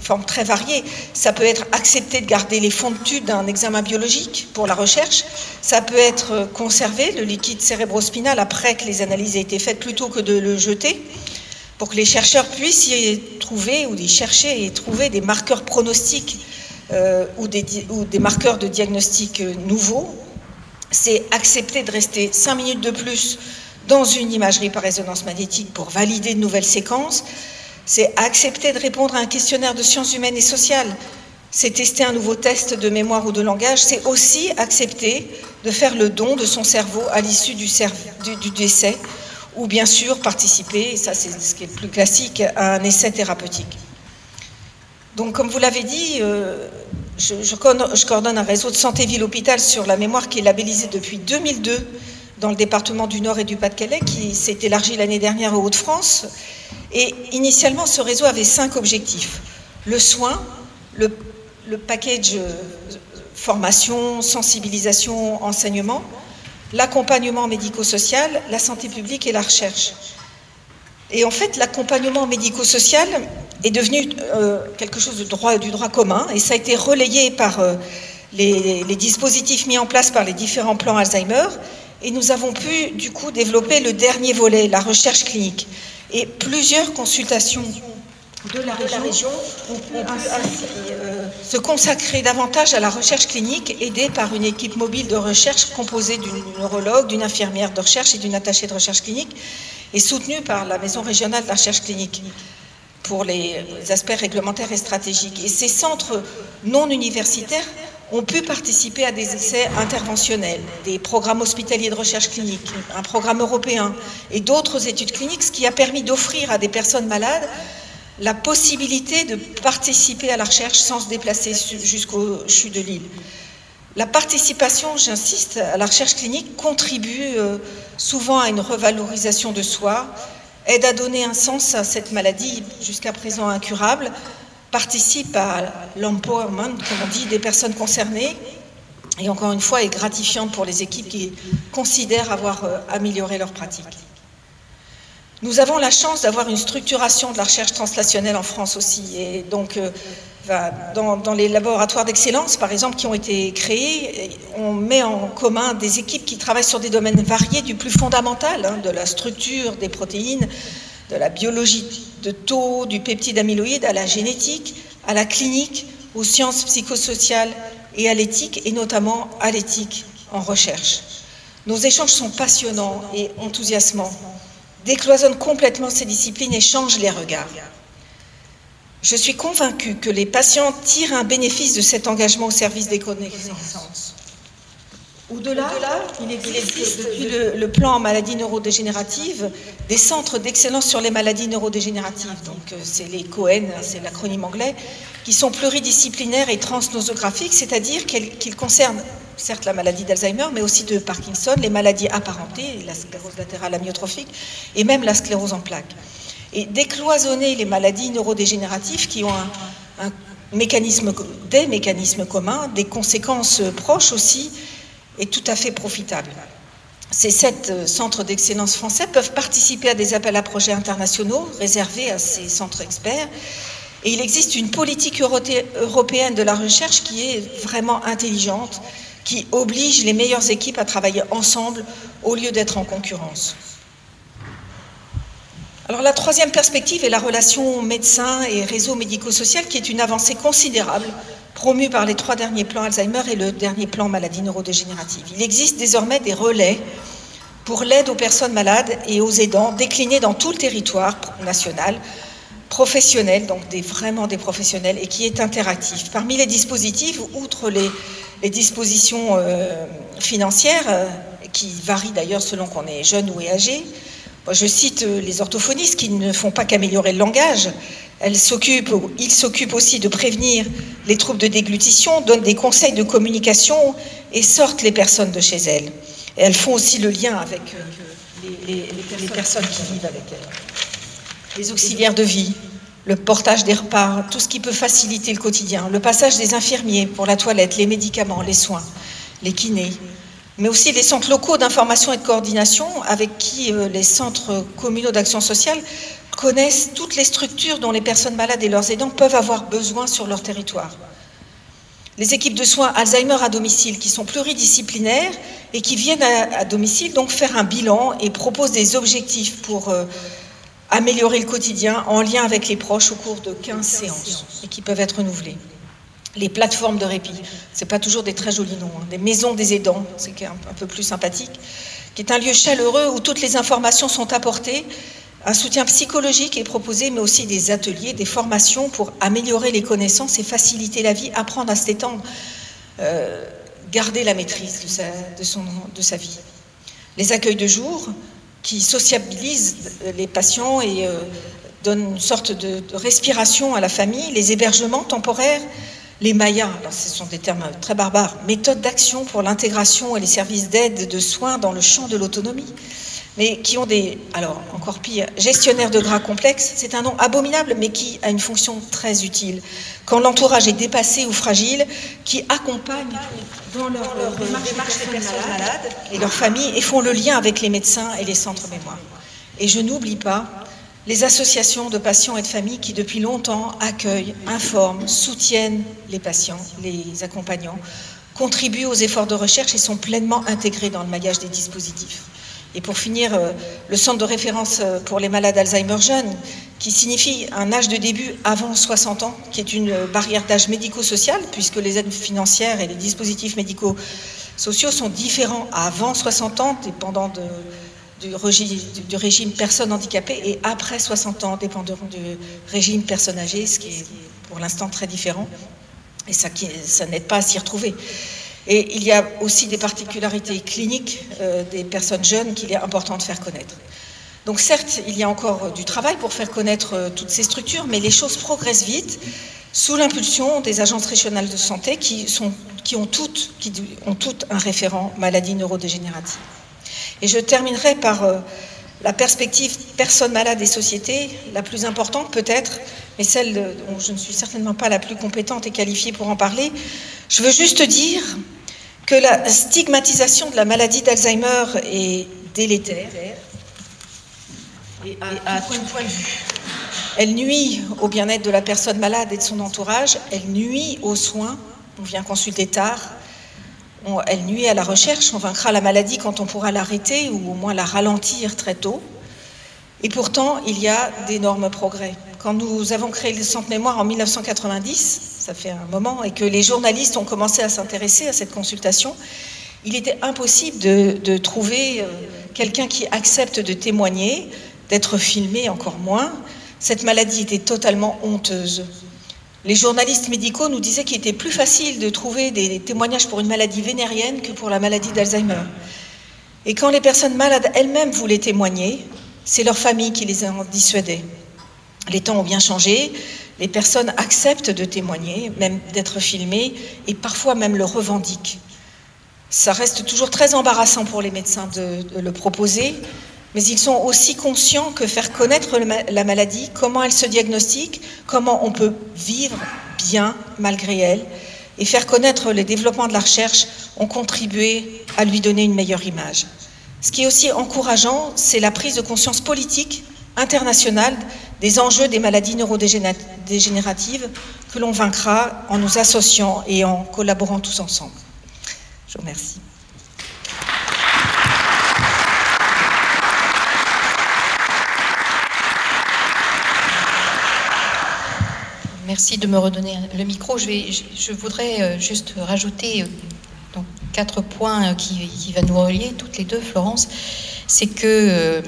formes très variées. Ça peut être accepter de garder les fonds d'études d'un examen biologique pour la recherche, ça peut être euh, conserver le liquide cérébrospinal après que les analyses aient été faites plutôt que de le jeter, pour que les chercheurs puissent y trouver ou y chercher et trouver des marqueurs pronostiques ou, des, ou, des, marqueurs de diagnostic nouveaux. C'est accepter de rester cinq minutes de plus dans une imagerie par résonance magnétique pour valider de nouvelles séquences, c'est accepter de répondre à un questionnaire de sciences humaines et sociales, c'est tester un nouveau test de mémoire ou de langage, c'est aussi accepter de faire le don de son cerveau à l'issue du, décès, ou bien sûr participer, et ça c'est ce qui est le plus classique, à un essai thérapeutique. Donc comme vous l'avez dit, euh, je, coordonne un réseau de santé ville-hôpital sur la mémoire qui est labellisé depuis 2002 dans le département du Nord et du Pas-de-Calais, qui s'est élargi l'année dernière aux Hauts-de-France. Et initialement, ce réseau avait cinq objectifs. Le soin, le, package euh, formation, sensibilisation, enseignement, l'accompagnement médico-social, la santé publique et la recherche. Et en fait, l'accompagnement médico-social est devenu euh, quelque chose de droit, du droit commun et ça a été relayé par euh, les, dispositifs mis en place par les différents plans Alzheimer et nous avons pu du coup développer le dernier volet, la recherche clinique. Et plusieurs consultations de la région, ont pu euh, se consacrer davantage à la recherche clinique, aidée par une équipe mobile de recherche composée d'une neurologue, d'une infirmière de recherche et d'une attachée de recherche clinique, et soutenue par la Maison régionale de la recherche clinique pour les aspects réglementaires et stratégiques. Et ces centres non universitaires ont pu participer à des essais interventionnels, des programmes hospitaliers de recherche clinique, un programme européen et d'autres études cliniques, ce qui a permis d'offrir à des personnes malades la possibilité de participer à la recherche sans se déplacer jusqu'au CHU de Lille. La participation, j'insiste, à la recherche clinique contribue euh, souvent à une revalorisation de soi, aide à donner un sens à cette maladie jusqu'à présent incurable, participe à l'empowerment, comme on dit, des personnes concernées, et encore une fois est gratifiante pour les équipes qui considèrent avoir euh, amélioré leur pratique. Nous avons la chance d'avoir une structuration de la recherche translationnelle en France aussi, et donc euh, dans, les laboratoires d'excellence, par exemple, qui ont été créés, on met en commun des équipes qui travaillent sur des domaines variés, du plus fondamental, hein, de la structure des protéines, de la biologie de taux, du peptide amyloïde à la génétique, à la clinique, aux sciences psychosociales et à l'éthique, et notamment à l'éthique en recherche. Nos échanges sont passionnants et enthousiasmants, décloisonnent complètement ces disciplines et changent les regards. Je suis convaincue que les patients tirent un bénéfice de cet engagement au service des connaissances. Au-delà, il existe depuis le, plan maladies neurodégénératives des centres d'excellence sur les maladies neurodégénératives. Donc, euh, c'est les COEN, c'est l'acronyme anglais, qui sont pluridisciplinaires et transnosographiques, c'est-à-dire qu'ils concernent certes la maladie d'Alzheimer, mais aussi de Parkinson, les maladies apparentées, la sclérose latérale amyotrophique et même la sclérose en plaques. Et décloisonner les maladies neurodégénératives qui ont un, un mécanisme, des mécanismes communs, des conséquences proches aussi, est tout à fait profitable. Ces sept euh, centres d'excellence français peuvent participer à des appels à projets internationaux réservés à ces centres experts. Et il existe une politique européenne de la recherche qui est vraiment intelligente, qui oblige les meilleures équipes à travailler ensemble au lieu d'être en concurrence. Alors la troisième perspective est la relation médecin et réseau médico-social qui est une avancée considérable promue par les trois derniers plans Alzheimer et le dernier plan maladie neurodégénérative. Il existe désormais des relais pour l'aide aux personnes malades et aux aidants déclinés dans tout le territoire national, professionnel, donc vraiment des professionnels, et qui est interactif. Parmi les dispositifs, outre les, dispositions euh, financières, euh, qui varient d'ailleurs selon qu'on est jeune ou âgé, je cite euh, les orthophonistes qui ne font pas qu'améliorer le langage. Elles s'occupent, ils s'occupent aussi de prévenir les troubles de déglutition, donnent des conseils de communication et sortent les personnes de chez elles. Et elles font aussi le lien avec les, les personnes qui vivent avec elles. Les auxiliaires de vie, le portage des repas, tout ce qui peut faciliter le quotidien, le passage des infirmiers pour la toilette, les médicaments, les soins, les kinés, mais aussi les centres locaux d'information et de coordination avec qui euh, les centres communaux d'action sociale connaissent toutes les structures dont les personnes malades et leurs aidants peuvent avoir besoin sur leur territoire. Les équipes de soins Alzheimer à domicile qui sont pluridisciplinaires et qui viennent à, domicile donc faire un bilan et proposent des objectifs pour euh, améliorer le quotidien en lien avec les proches au cours de 15 séances et qui peuvent être renouvelées les plateformes de répit. C'est pas toujours des très jolis noms. Hein. Des maisons des aidants, c'est un, un peu plus sympathique, qui est un lieu chaleureux où toutes les informations sont apportées. Un soutien psychologique est proposé, mais aussi des ateliers, des formations pour améliorer les connaissances et faciliter la vie, apprendre à s'étendre, euh, garder la maîtrise de sa, vie. Les accueils de jour qui sociabilisent les patients et euh, donnent une sorte de respiration à la famille, les hébergements temporaires, les Mayas, alors ce sont des termes très barbares, méthodes d'action pour l'intégration et les services d'aide de soins dans le champ de l'autonomie, mais qui ont des, alors encore pire, gestionnaires de gras complexes, c'est un nom abominable, mais qui a une fonction très utile. Quand l'entourage est dépassé ou fragile, qui accompagnent dans leur, leur démarche personnes malades et leurs familles et font le lien avec les médecins et les centres mémoire. Et je n'oublie pas les associations de patients et de familles qui depuis longtemps accueillent, informent, soutiennent les patients, les accompagnants, contribuent aux efforts de recherche et sont pleinement intégrés dans le maillage des dispositifs. Et pour finir, euh, le centre de référence euh, pour les malades Alzheimer jeunes, qui signifie un âge de début avant 60 ans, qui est une barrière d'âge médico-social, puisque les aides financières et les dispositifs médico-sociaux sont différents avant 60 ans, dépendant de, du régime, du régime personnes handicapées et après 60 ans, dépendant du régime personnes âgées, ce qui est pour l'instant très différent. Et ça, ça n'aide pas à s'y retrouver. Et il y a aussi des particularités cliniques euh, des personnes jeunes qu'il est important de faire connaître. Donc certes, il y a encore du travail pour faire connaître euh, toutes ces structures, mais les choses progressent vite sous l'impulsion des agences régionales de santé qui, sont, qui, ont toutes, qui ont toutes un référent maladie neurodégénérative. Et je terminerai par euh, la perspective personne malade et société, la plus importante peut-être, mais celle dont je ne suis certainement pas la plus compétente et qualifiée pour en parler. Je veux juste dire que la stigmatisation de la maladie d'Alzheimer est délétère et à, tout point de vue? Elle nuit au bien-être de la personne malade et de son entourage, elle nuit aux soins, on vient consulter tard, elle nuit à la recherche, on vaincra la maladie quand on pourra l'arrêter ou au moins la ralentir très tôt. Et pourtant, il y a d'énormes progrès. Quand nous avons créé le Centre Mémoire en 1990, ça fait un moment, et que les journalistes ont commencé à s'intéresser à cette consultation, il était impossible de, trouver euh, quelqu'un qui accepte de témoigner, d'être filmé encore moins. Cette maladie était totalement honteuse. Les journalistes médicaux nous disaient qu'il était plus facile de trouver des témoignages pour une maladie vénérienne que pour la maladie d'Alzheimer. Et quand les personnes malades elles-mêmes voulaient témoigner, c'est leur famille qui les en dissuadait. Les temps ont bien changé, les personnes acceptent de témoigner, même d'être filmées, et parfois même le revendiquent. Ça reste toujours très embarrassant pour les médecins de, le proposer, mais ils sont aussi conscients que faire connaître la maladie, comment elle se diagnostique, comment on peut vivre bien malgré elle, et faire connaître les développements de la recherche ont contribué à lui donner une meilleure image. Ce qui est aussi encourageant, c'est la prise de conscience politique internationale des enjeux des maladies neurodégénératives que l'on vaincra en nous associant et en collaborant tous ensemble. Je vous remercie. Merci de me redonner le micro. Je, voudrais euh, juste rajouter euh, quatre points euh, qui, qui vont nous relier toutes les deux, Florence. C'est que,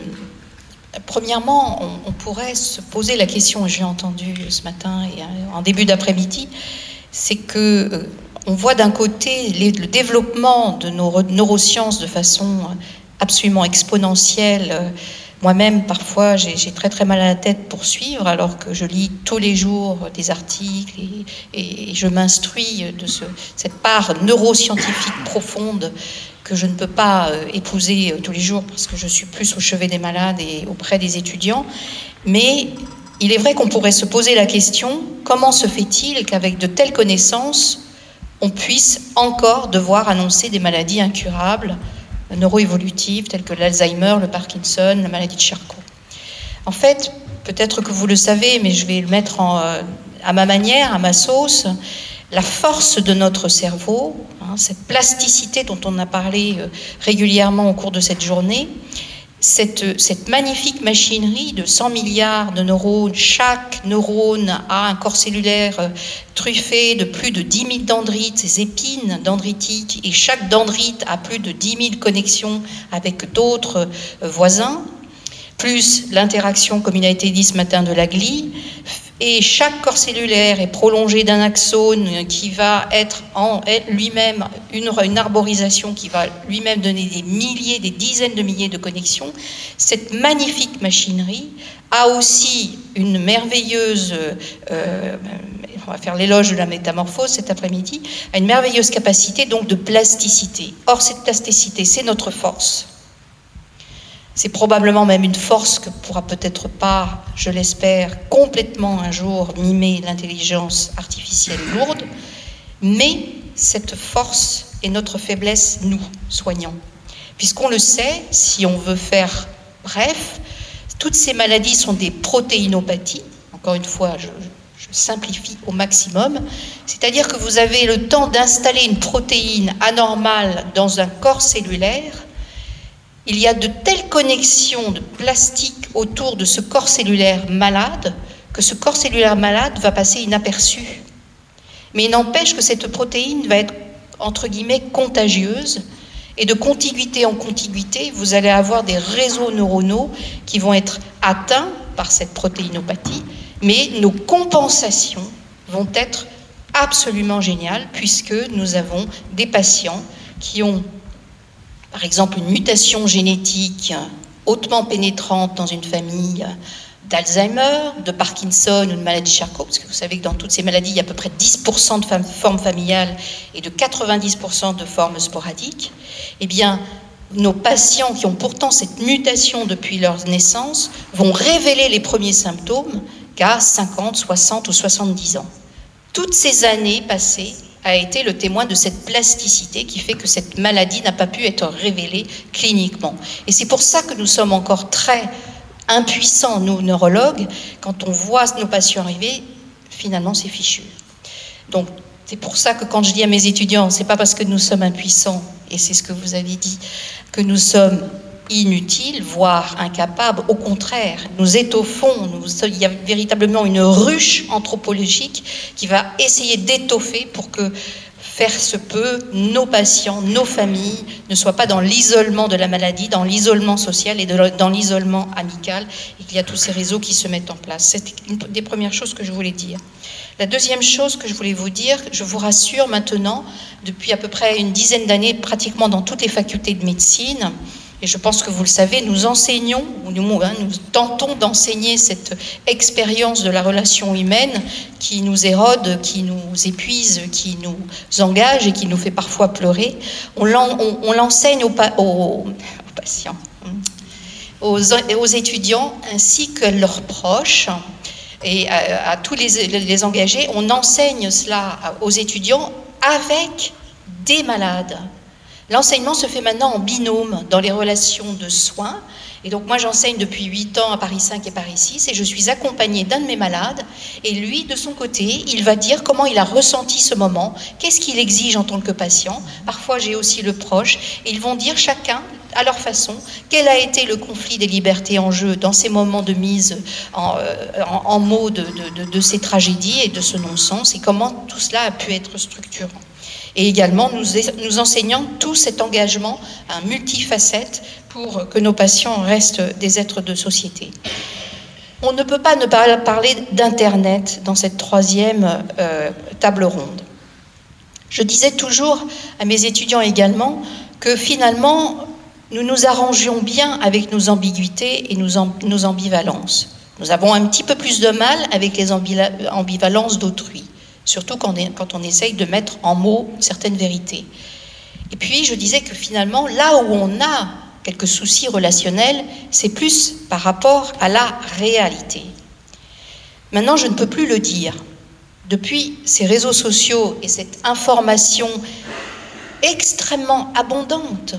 premièrement, on, pourrait se poser la question, j'ai entendu ce matin et en début d'après-midi, c'est que on voit d'un côté le développement de nos neurosciences de façon absolument exponentielle moi-même, parfois, j'ai très très mal à la tête pour suivre, alors que je lis tous les jours des articles et, je m'instruis de ce, cette part neuroscientifique profonde que je ne peux pas euh, épouser euh, tous les jours parce que je suis plus au chevet des malades et auprès des étudiants. Mais il est vrai qu'on pourrait se poser la question comment se fait-il qu'avec de telles connaissances, on puisse encore devoir annoncer des maladies incurables neuroévolutives telles que l'Alzheimer, le Parkinson, la maladie de Charcot. En fait, peut-être que vous le savez, mais je vais le mettre euh, à ma manière, à ma sauce, la force de notre cerveau, hein, cette plasticité dont on a parlé euh, régulièrement au cours de cette journée, cette, magnifique machinerie de 100 milliards de neurones, chaque neurone a un corps cellulaire euh, truffé de plus de 10 000 dendrites, ces épines dendritiques, et chaque dendrite a plus de 10 000 connexions avec d'autres euh, voisins, plus l'interaction, comme il a été dit ce matin, de la glie, et chaque corps cellulaire est prolongé d'un axone qui va être en lui-même une, arborisation qui va lui-même donner des milliers, des dizaines de milliers de connexions. Cette magnifique machinerie a aussi une merveilleuse, euh, on va faire l'éloge de la métamorphose cet après-midi, a une merveilleuse capacité donc de plasticité. Or, cette plasticité, c'est notre force. C'est probablement même une force que pourra peut-être pas, je l'espère, complètement un jour mimer l'intelligence artificielle lourde, mais cette force est notre faiblesse, nous, soignants. Puisqu'on le sait, si on veut faire bref, toutes ces maladies sont des protéinopathies. Encore une fois, je, je simplifie au maximum. C'est-à-dire que vous avez le temps d'installer une protéine anormale dans un corps cellulaire il y a de telles connexions de plastique autour de ce corps cellulaire malade que ce corps cellulaire malade va passer inaperçu. Mais il n'empêche que cette protéine va être, entre guillemets, contagieuse. Et de contiguïté en contiguïté, vous allez avoir des réseaux neuronaux qui vont être atteints par cette protéinopathie, mais nos compensations vont être absolument géniales puisque nous avons des patients qui ont par exemple une mutation génétique hautement pénétrante dans une famille d'Alzheimer, de Parkinson ou de maladie Charcot, parce que vous savez que dans toutes ces maladies, il y a à peu près 10% de formes familiales et de 90% de formes sporadiques, eh bien, nos patients qui ont pourtant cette mutation depuis leur naissance vont révéler les premiers symptômes qu'à 50, 60 ou 70 ans. Toutes ces années passées a été le témoin de cette plasticité qui fait que cette maladie n'a pas pu être révélée cliniquement. Et c'est pour ça que nous sommes encore très impuissants, nous, neurologues, quand on voit nos patients arriver, finalement, c'est fichu. Donc, c'est pour ça que quand je dis à mes étudiants, c'est pas parce que nous sommes impuissants, et c'est ce que vous avez dit, que nous sommes inutile, voire incapable. Au contraire, nous étoffons. il y a véritablement une ruche anthropologique qui va essayer d'étoffer pour que faire se peut, nos patients, nos familles ne soient pas dans l'isolement de la maladie, dans l'isolement social et dans l'isolement amical, et qu'il y a tous ces réseaux qui se mettent en place. C'est une des premières choses que je voulais dire. La deuxième chose que je voulais vous dire, je vous rassure maintenant, depuis à peu près une dizaine d'années, pratiquement dans toutes les facultés de médecine, et je pense que vous le savez, nous enseignons, nous, hein, nous tentons d'enseigner cette expérience de la relation humaine qui nous érode, qui nous épuise, qui nous engage et qui nous fait parfois pleurer. On l'enseigne aux, patients, aux, étudiants ainsi que leurs proches et à, tous les engagés. On enseigne cela aux étudiants avec des malades L'enseignement se fait maintenant en binôme dans les relations de soins. Et donc moi j'enseigne depuis 8 ans à Paris 5 et Paris 6 et je suis accompagnée d'un de mes malades et lui de son côté il va dire comment il a ressenti ce moment, qu'est-ce qu'il exige en tant que patient. Parfois j'ai aussi le proche et ils vont dire chacun à leur façon quel a été le conflit des libertés en jeu dans ces moments de mise en, euh, mots de, de ces tragédies et de ce non-sens et comment tout cela a pu être structurant. Et également, nous, enseignons tout cet engagement à multifacette pour que nos patients restent des êtres de société. On ne peut pas ne pas parler d'Internet dans cette troisième euh, table ronde. Je disais toujours à mes étudiants également que finalement, nous nous arrangions bien avec nos ambiguïtés et nos ambivalences. Nous avons un petit peu plus de mal avec les ambivalences d'autrui surtout quand on, essaye de mettre en mots certaines vérités. Et puis, je disais que finalement, là où on a quelques soucis relationnels, c'est plus par rapport à la réalité. Maintenant, je ne peux plus le dire. Depuis ces réseaux sociaux et cette information extrêmement abondante,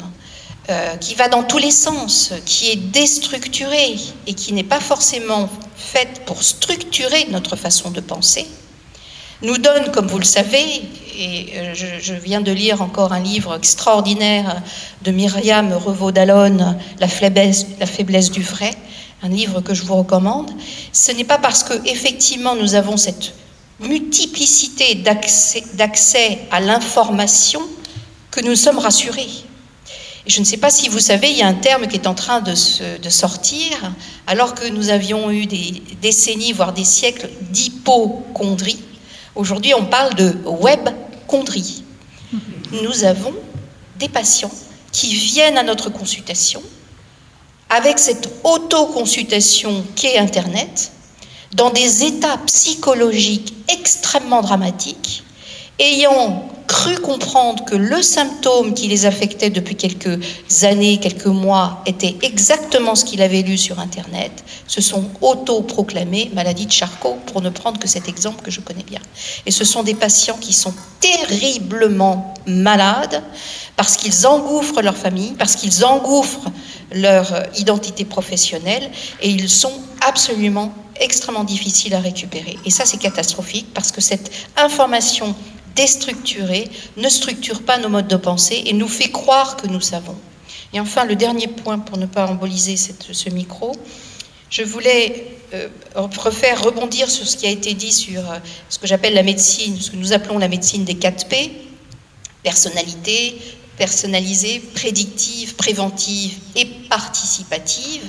euh, qui va dans tous les sens, qui est déstructurée et qui n'est pas forcément faite pour structurer notre façon de penser, nous donne, comme vous le savez, et euh, je, viens de lire encore un livre extraordinaire de Myriam Revaud-Dallon, la faiblesse, du vrai, un livre que je vous recommande. Ce n'est pas parce que effectivement nous avons cette multiplicité d'accès à l'information que nous sommes rassurés. je ne sais pas si vous savez, il y a un terme qui est en train de, de sortir, alors que nous avions eu des décennies, voire des siècles d'hypochondrie Aujourd'hui, on parle de web-chondrie. Nous avons des patients qui viennent à notre consultation avec cette autoconsultation qu'est Internet, dans des états psychologiques extrêmement dramatiques, ayant cru comprendre que le symptôme qui les affectait depuis quelques années, quelques mois, était exactement ce qu'il avait lu sur Internet, se sont auto-proclamés maladie de Charcot, pour ne prendre que cet exemple que je connais bien. Et ce sont des patients qui sont terriblement malades parce qu'ils engouffrent leur famille, parce qu'ils engouffrent leur identité professionnelle, et ils sont absolument extrêmement difficiles à récupérer. Et ça, c'est catastrophique parce que cette information déstructuré, ne structure pas nos modes de pensée et nous fait croire que nous savons. Et enfin, le dernier point pour ne pas emboliser ce micro, je voulais euh, refaire rebondir sur ce qui a été dit sur euh, ce que j'appelle la médecine, ce que nous appelons la médecine des 4 P, personnalité, personnalisée, prédictive, préventive et participative.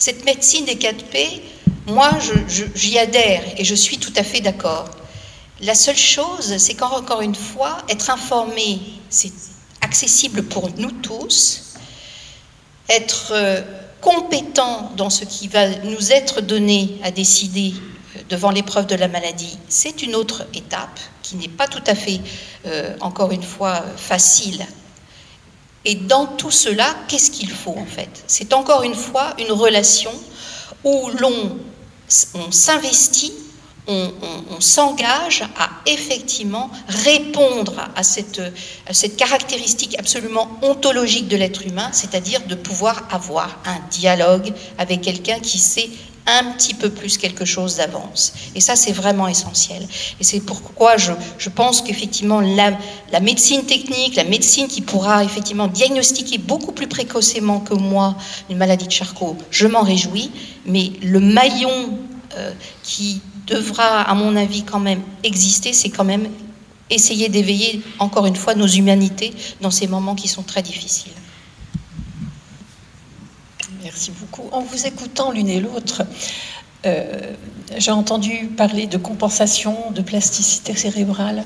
Cette médecine des 4 P, moi, j'y adhère et je suis tout à fait d'accord. La seule chose, c'est qu'encore une fois, être informé, c'est accessible pour nous tous. Être euh, compétent dans ce qui va nous être donné à décider euh, devant l'épreuve de la maladie, c'est une autre étape qui n'est pas tout à fait, euh, encore une fois, facile. Et dans tout cela, qu'est-ce qu'il faut en fait? C'est encore une fois une relation où l'on s'investit on, s'engage à effectivement répondre à cette, caractéristique absolument ontologique de l'être humain, c'est-à-dire de pouvoir avoir un dialogue avec quelqu'un qui sait un petit peu plus quelque chose d'avance. Et ça, c'est vraiment essentiel. Et c'est pourquoi je, pense qu'effectivement, la, la, médecine technique, la médecine qui pourra effectivement diagnostiquer beaucoup plus précocement que moi une maladie de Charcot, je m'en réjouis, mais le maillon euh, qui devra, à mon avis, quand même exister, c'est quand même essayer d'éveiller, encore une fois, nos humanités dans ces moments qui sont très difficiles. Merci beaucoup. En vous écoutant l'une et l'autre, euh, j'ai entendu parler de compensation, de plasticité cérébrale.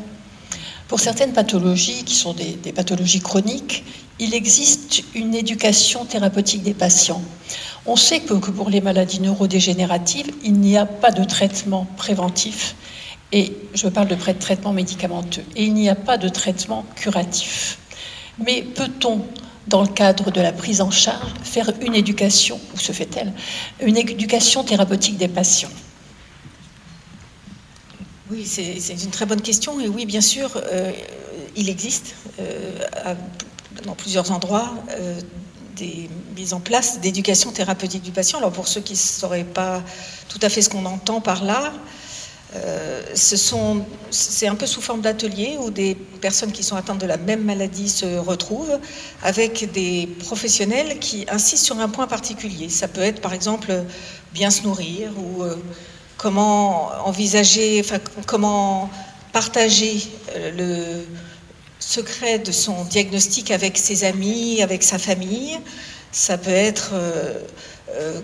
Pour certaines pathologies qui sont des, des pathologies chroniques, il existe une éducation thérapeutique des patients. On sait que, pour les maladies neurodégénératives, il n'y a pas de traitement préventif, et je parle de traitement médicamenteux, et il n'y a pas de traitement curatif. Mais peut-on, dans le cadre de la prise en charge, faire une éducation, ou se fait-elle, une éducation thérapeutique des patients? Oui, c'est une très bonne question, et oui, bien sûr, euh, il existe. Euh, dans plusieurs endroits des mises en place d'éducation thérapeutique du patient. Alors pour ceux qui ne sauraient pas tout à fait ce qu'on entend par là, euh, c'est un peu sous forme d'atelier où des personnes qui sont atteintes de la même maladie se retrouvent avec des professionnels qui insistent sur un point particulier. Ça peut être par exemple bien se nourrir ou euh, comment envisager, comment partager euh, le secret de son diagnostic avec ses amis, avec sa famille. Ça peut être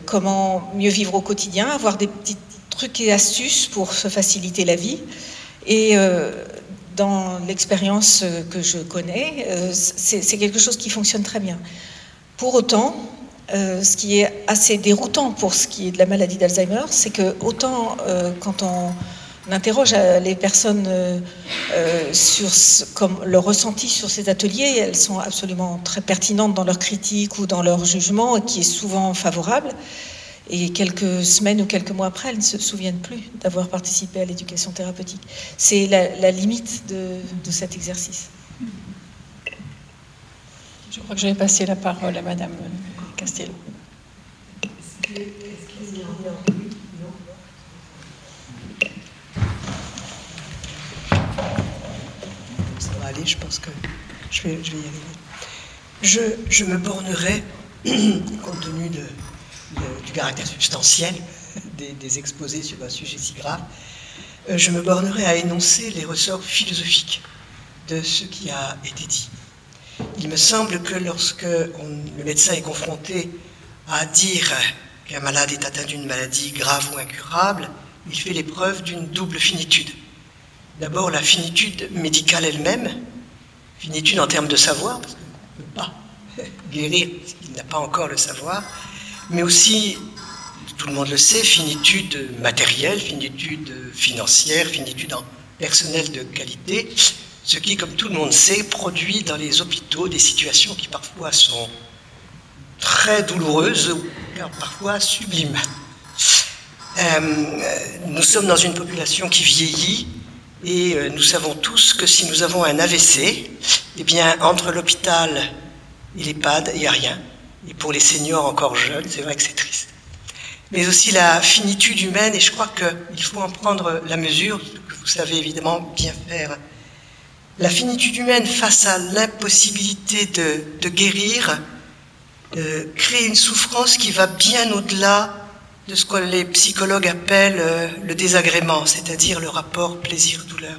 comment mieux vivre au quotidien, avoir des petites trucs et astuces pour se faciliter la vie. Et euh, dans l'expérience que je connais, euh, c'est quelque chose qui fonctionne très bien. Pour autant, euh, ce qui est assez déroutant pour ce qui est de la maladie d'Alzheimer, c'est que autant quand on interroge les personnes sur comme leur ressenti sur ces ateliers, elles sont absolument très pertinentes dans leur critique ou dans leur jugement, qui est souvent favorable. Et quelques semaines ou quelques mois après, elles ne se souviennent plus d'avoir participé à l'éducation thérapeutique. C'est la, limite de, cet exercice. Je crois que je vais passer la parole à Madame Castello. Ça va je pense que je vais, y arriver. Je, me bornerai, [clears throat] compte tenu du caractère substantiel des, exposés sur un sujet si grave, euh, je me bornerai à énoncer les ressorts philosophiques de ce qui a été dit. Il me semble que lorsque le médecin est confronté à dire qu'un malade est atteint d'une maladie grave ou incurable, il fait l'épreuve d'une double finitude. D'abord la finitude médicale elle-même, finitude en termes de savoir, parce qu'on ne peut pas [laughs] guérir s'il n'a pas encore le savoir, mais aussi, tout le monde le sait, finitude matérielle, finitude financière, finitude en personnel de qualité, ce qui, comme tout le monde sait, produit dans les hôpitaux des situations qui parfois sont très douloureuses ou parfois sublimes. Euh, nous sommes dans une population qui vieillit et euh, nous savons tous que si nous avons un AVC, eh bien, entre l'hôpital et l'EHPAD, il n'y a rien. Et pour les seniors encore jeunes, c'est vrai que c'est triste. Mais aussi la finitude humaine, et je crois qu'il faut en prendre la mesure, que vous savez évidemment bien faire. La finitude humaine face à l'impossibilité de, guérir euh, crée une souffrance qui va bien au-delà de ce que les psychologues appellent euh, le désagrément, c'est-à-dire le rapport plaisir-douleur.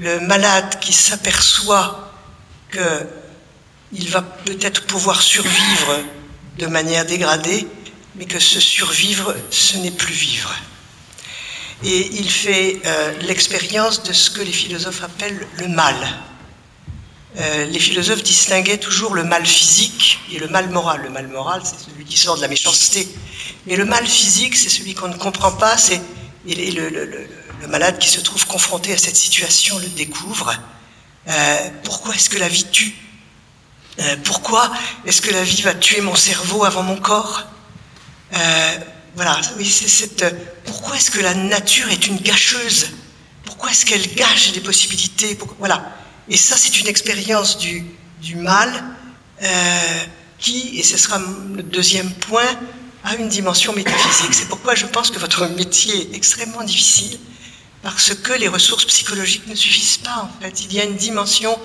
Le malade qui s'aperçoit que il va peut-être pouvoir survivre de manière dégradée, mais que ce survivre, ce n'est plus vivre. Et il fait euh, l'expérience de ce que les philosophes appellent le mal. Euh, les philosophes distinguaient toujours le mal physique et le mal moral. Le mal moral, c'est celui qui sort de la méchanceté. Mais le mal physique, c'est celui qu'on ne comprend pas, c'est le, malade qui se trouve confronté à cette situation le découvre. Euh, pourquoi est-ce que la vie tue? Euh, pourquoi est-ce que la vie va tuer mon cerveau avant mon corps? Voilà, oui, c'est cette. Pourquoi est-ce que la nature est une gâcheuse? Pourquoi est-ce qu'elle gâche des possibilités? Voilà. Et ça, c'est une expérience du, mal euh, qui, et ce sera le deuxième point, a une dimension métaphysique. C'est pourquoi je pense que votre métier est extrêmement difficile, parce que les ressources psychologiques ne suffisent pas, en fait. Il y a une dimension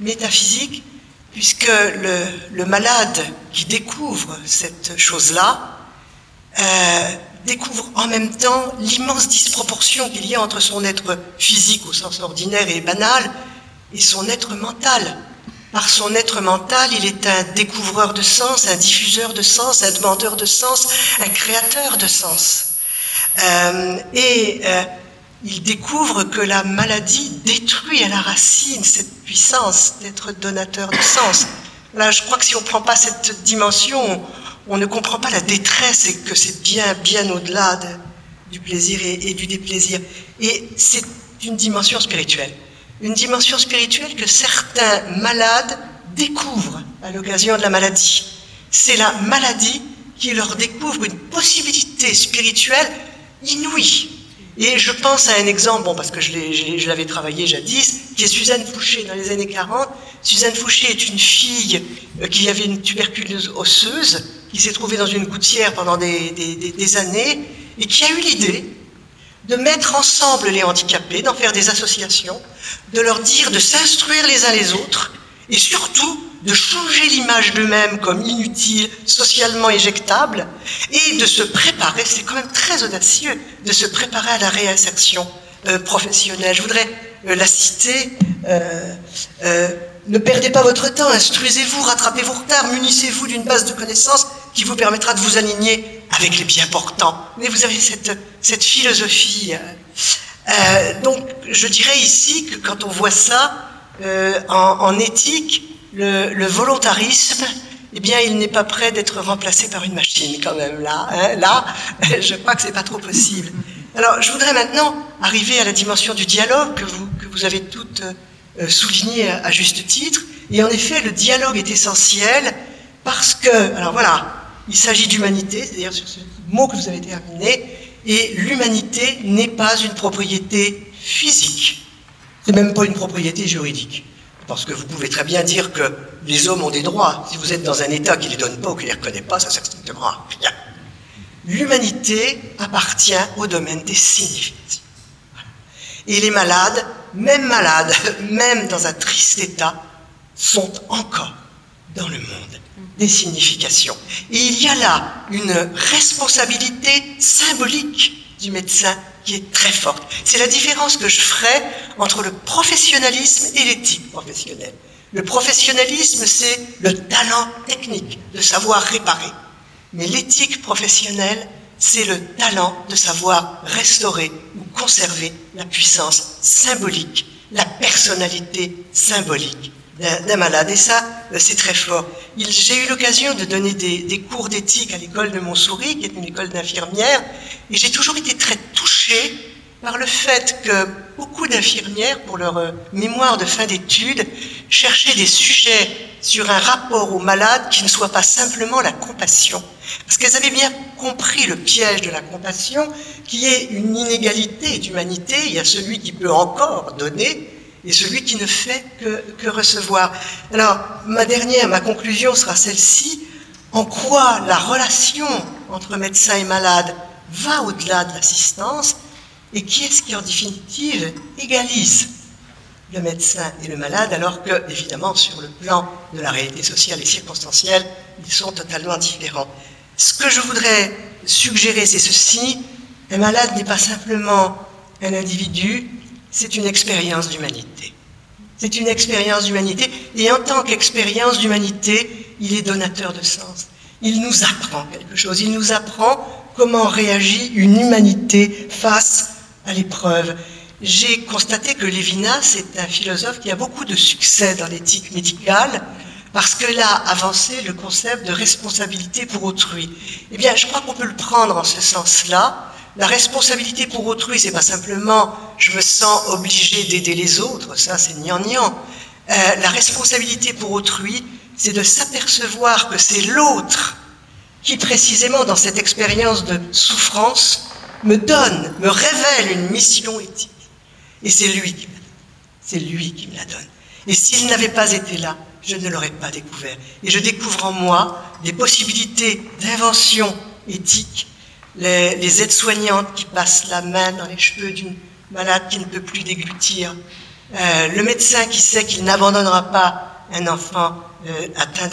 métaphysique puisque le, malade qui découvre cette chose-là euh, découvre en même temps l'immense disproportion qu'il y a entre son être physique au sens ordinaire et banal et son être mental. Par son être mental, il est un découvreur de sens, un diffuseur de sens, un demandeur de sens, un créateur de sens. Euh, et euh, il découvre que la maladie détruit à la racine cette puissance d'être donateur de sens. Là, je crois que si on ne prend pas cette dimension, on, ne comprend pas la détresse et que c'est bien, bien au-delà du plaisir et, du déplaisir. Et c'est une dimension spirituelle. Une dimension spirituelle que certains malades découvrent à l'occasion de la maladie. C'est la maladie qui leur découvre une possibilité spirituelle inouïe Et je pense à un exemple, parce que je l'avais travaillé jadis, qui est Suzanne Fouché dans les années 40. Suzanne Fouché est une fille euh, qui avait une tuberculose osseuse, qui s'est trouvée dans une gouttière pendant des années, et qui a eu l'idée de mettre ensemble les handicapés, d'en faire des associations, de leur dire de s'instruire les uns les autres, et surtout de changer l'image d'eux-mêmes comme inutiles, socialement éjectables, et de se préparer, c'est quand même très audacieux, de se préparer à la réinsertion euh, professionnelle. Je voudrais euh, la citer. Euh, ne perdez pas votre temps, instruisez-vous, rattrapez vos retards, munissez-vous d'une base de connaissances qui vous permettra de vous aligner avec les bien portants. Mais vous avez cette, cette philosophie. donc, je dirais ici que quand on voit ça en, en éthique, le, volontarisme, eh bien, il n'est pas prêt d'être remplacé par une machine quand même. Là, hein, là, [laughs] je crois que c'est pas trop possible. Alors, je voudrais maintenant arriver à la dimension du dialogue que vous, que vous avez toutes euh, souligné à, juste titre. Et en effet, le dialogue est essentiel parce que, alors voilà, il s'agit d'humanité, c'est-à-dire sur ce mot que vous avez terminé, et l'humanité n'est pas une propriété physique. C'est même pas une propriété juridique. Parce que vous pouvez très bien dire que les hommes ont des droits. Si vous êtes dans un État qui ne les donne pas ou qui ne les reconnaît pas, ça sert strictement rien. L'humanité appartient au domaine des significations. Et les malades, même malades, [laughs] même dans un triste état, sont encore dans le monde des significations. Et il y a là une responsabilité symbolique du médecin qui est très forte. C'est la différence que je ferai entre le professionnalisme et l'éthique professionnelle. Le professionnalisme, c'est le talent technique de savoir réparer. Mais l'éthique professionnelle, c'est le talent de savoir restaurer ou conserver la puissance symbolique, la personnalité symbolique d'un malade. Et ça, c'est très fort. J'ai eu l'occasion de donner des, cours d'éthique à l'école de Montsouris, qui est une école d'infirmières, et j'ai toujours été très touchée par le fait que beaucoup d'infirmières, pour leur euh, mémoire de fin d'études, cherchaient des sujets sur un rapport au malade qui ne soit pas simplement la compassion. Parce qu'elles avaient bien compris le piège de la compassion, qui est une inégalité d'humanité. Il y a celui qui peut encore donner, et celui qui ne fait que, recevoir. Alors, ma dernière, ma conclusion sera celle-ci. En quoi la relation entre médecin et malade va au-delà de l'assistance et qui est-ce qui, en définitive, égalise le médecin et le malade, alors que, évidemment, sur le plan de la réalité sociale et circonstancielle, ils sont totalement différents. Ce que je voudrais suggérer, c'est ceci. Un malade n'est pas simplement un individu, c'est une expérience d'humanité. C'est une expérience d'humanité, et en tant qu'expérience d'humanité, il est donateur de sens. Il nous apprend quelque chose, il nous apprend comment réagit une humanité face à l'épreuve. J'ai constaté que Lévinas est un philosophe qui a beaucoup de succès dans l'éthique médicale, parce qu'il a avancé le concept de responsabilité pour autrui. Eh bien, je crois qu'on peut le prendre en ce sens-là, la responsabilité pour autrui, c'est pas simplement je me sens obligé d'aider les autres, ça c'est gnangnan. Euh, la responsabilité pour autrui, c'est de s'apercevoir que c'est l'autre qui précisément dans cette expérience de souffrance me donne, me révèle une mission éthique. Et c'est lui. C'est lui qui me la donne. Et s'il n'avait pas été là, je ne l'aurais pas découvert. Et je découvre en moi des possibilités d'invention éthique les, aides-soignantes qui passent la main dans les cheveux d'une malade qui ne peut plus déglutir, euh, le médecin qui sait qu'il n'abandonnera pas un enfant euh, atteint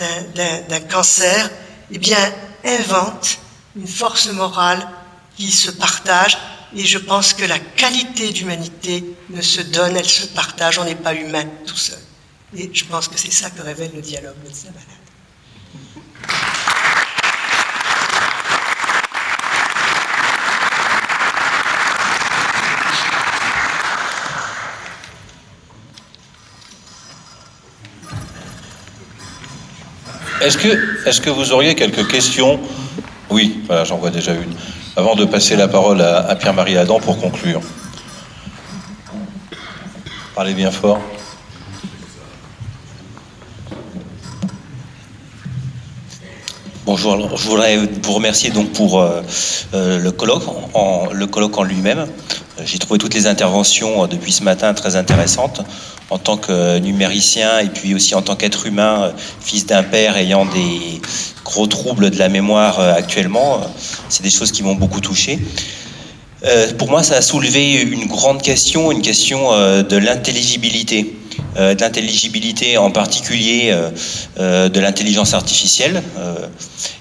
d'un cancer, eh bien, invente une force morale qui se partage. Et je pense que la qualité d'humanité ne se donne, elle se partage. On n'est pas humain tout seul. Et je pense que c'est ça que révèle le dialogue médecin-malade. Est-ce que, vous auriez quelques questions? Oui, voilà, j'en vois déjà une. Avant de passer la parole à, Pierre-Marie Adam pour conclure. Parlez bien fort. Bonjour, je voudrais vous remercier donc pour euh, euh, le colloque en, le colloque en lui-même. Euh, j'ai trouvé toutes les interventions depuis ce matin très intéressantes en tant que numéricien et puis aussi en tant qu'être humain, fils d'un père ayant des gros troubles de la mémoire actuellement. C'est des choses qui m'ont beaucoup touché. pour moi, ça a soulevé une grande question, une question de l'intelligibilité. Euh, de l'intelligibilité en particulier euh, euh, de l'intelligence artificielle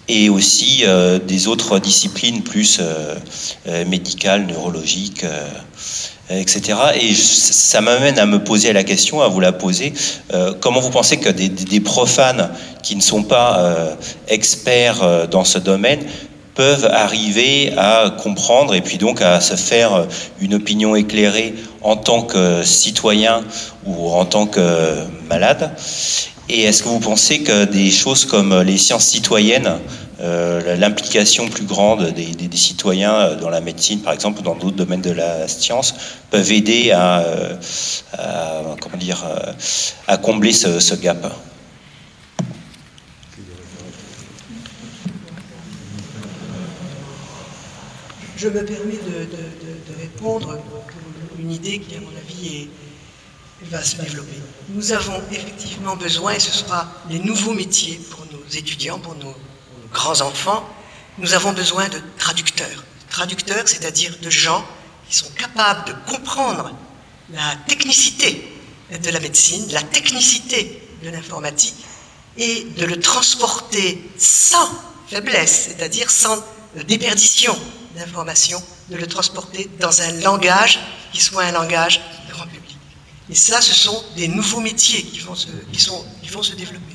et aussi des autres disciplines plus médicales, neurologiques, etc. Et ça m'amène à me poser la question, à vous la poser. comment vous pensez que des, des profanes qui ne sont pas experts dans ce domaine peuvent arriver à comprendre et puis donc à se faire une opinion éclairée en tant que citoyen ou en tant que malade. Et est-ce que vous pensez que des choses comme les sciences citoyennes, euh, l'implication plus grande des, citoyens dans la médecine, par exemple, ou dans d'autres domaines de la science, peuvent aider à, euh, combler ce gap? Je me permets de, répondre pour une idée qui, à mon avis, va se développer. Nous avons effectivement besoin, et ce sera les nouveaux métiers pour nos étudiants, pour nos grands-enfants, nous avons besoin de traducteurs. Traducteurs, c'est-à-dire de gens qui sont capables de comprendre la technicité de la médecine, la technicité de l'informatique, et de le transporter sans faiblesse, c'est-à-dire sans déperdition d'information, de le transporter dans un langage qui soit un langage grand public. Et ça, ce sont des nouveaux métiers qui vont se, qui sont, qui vont se développer.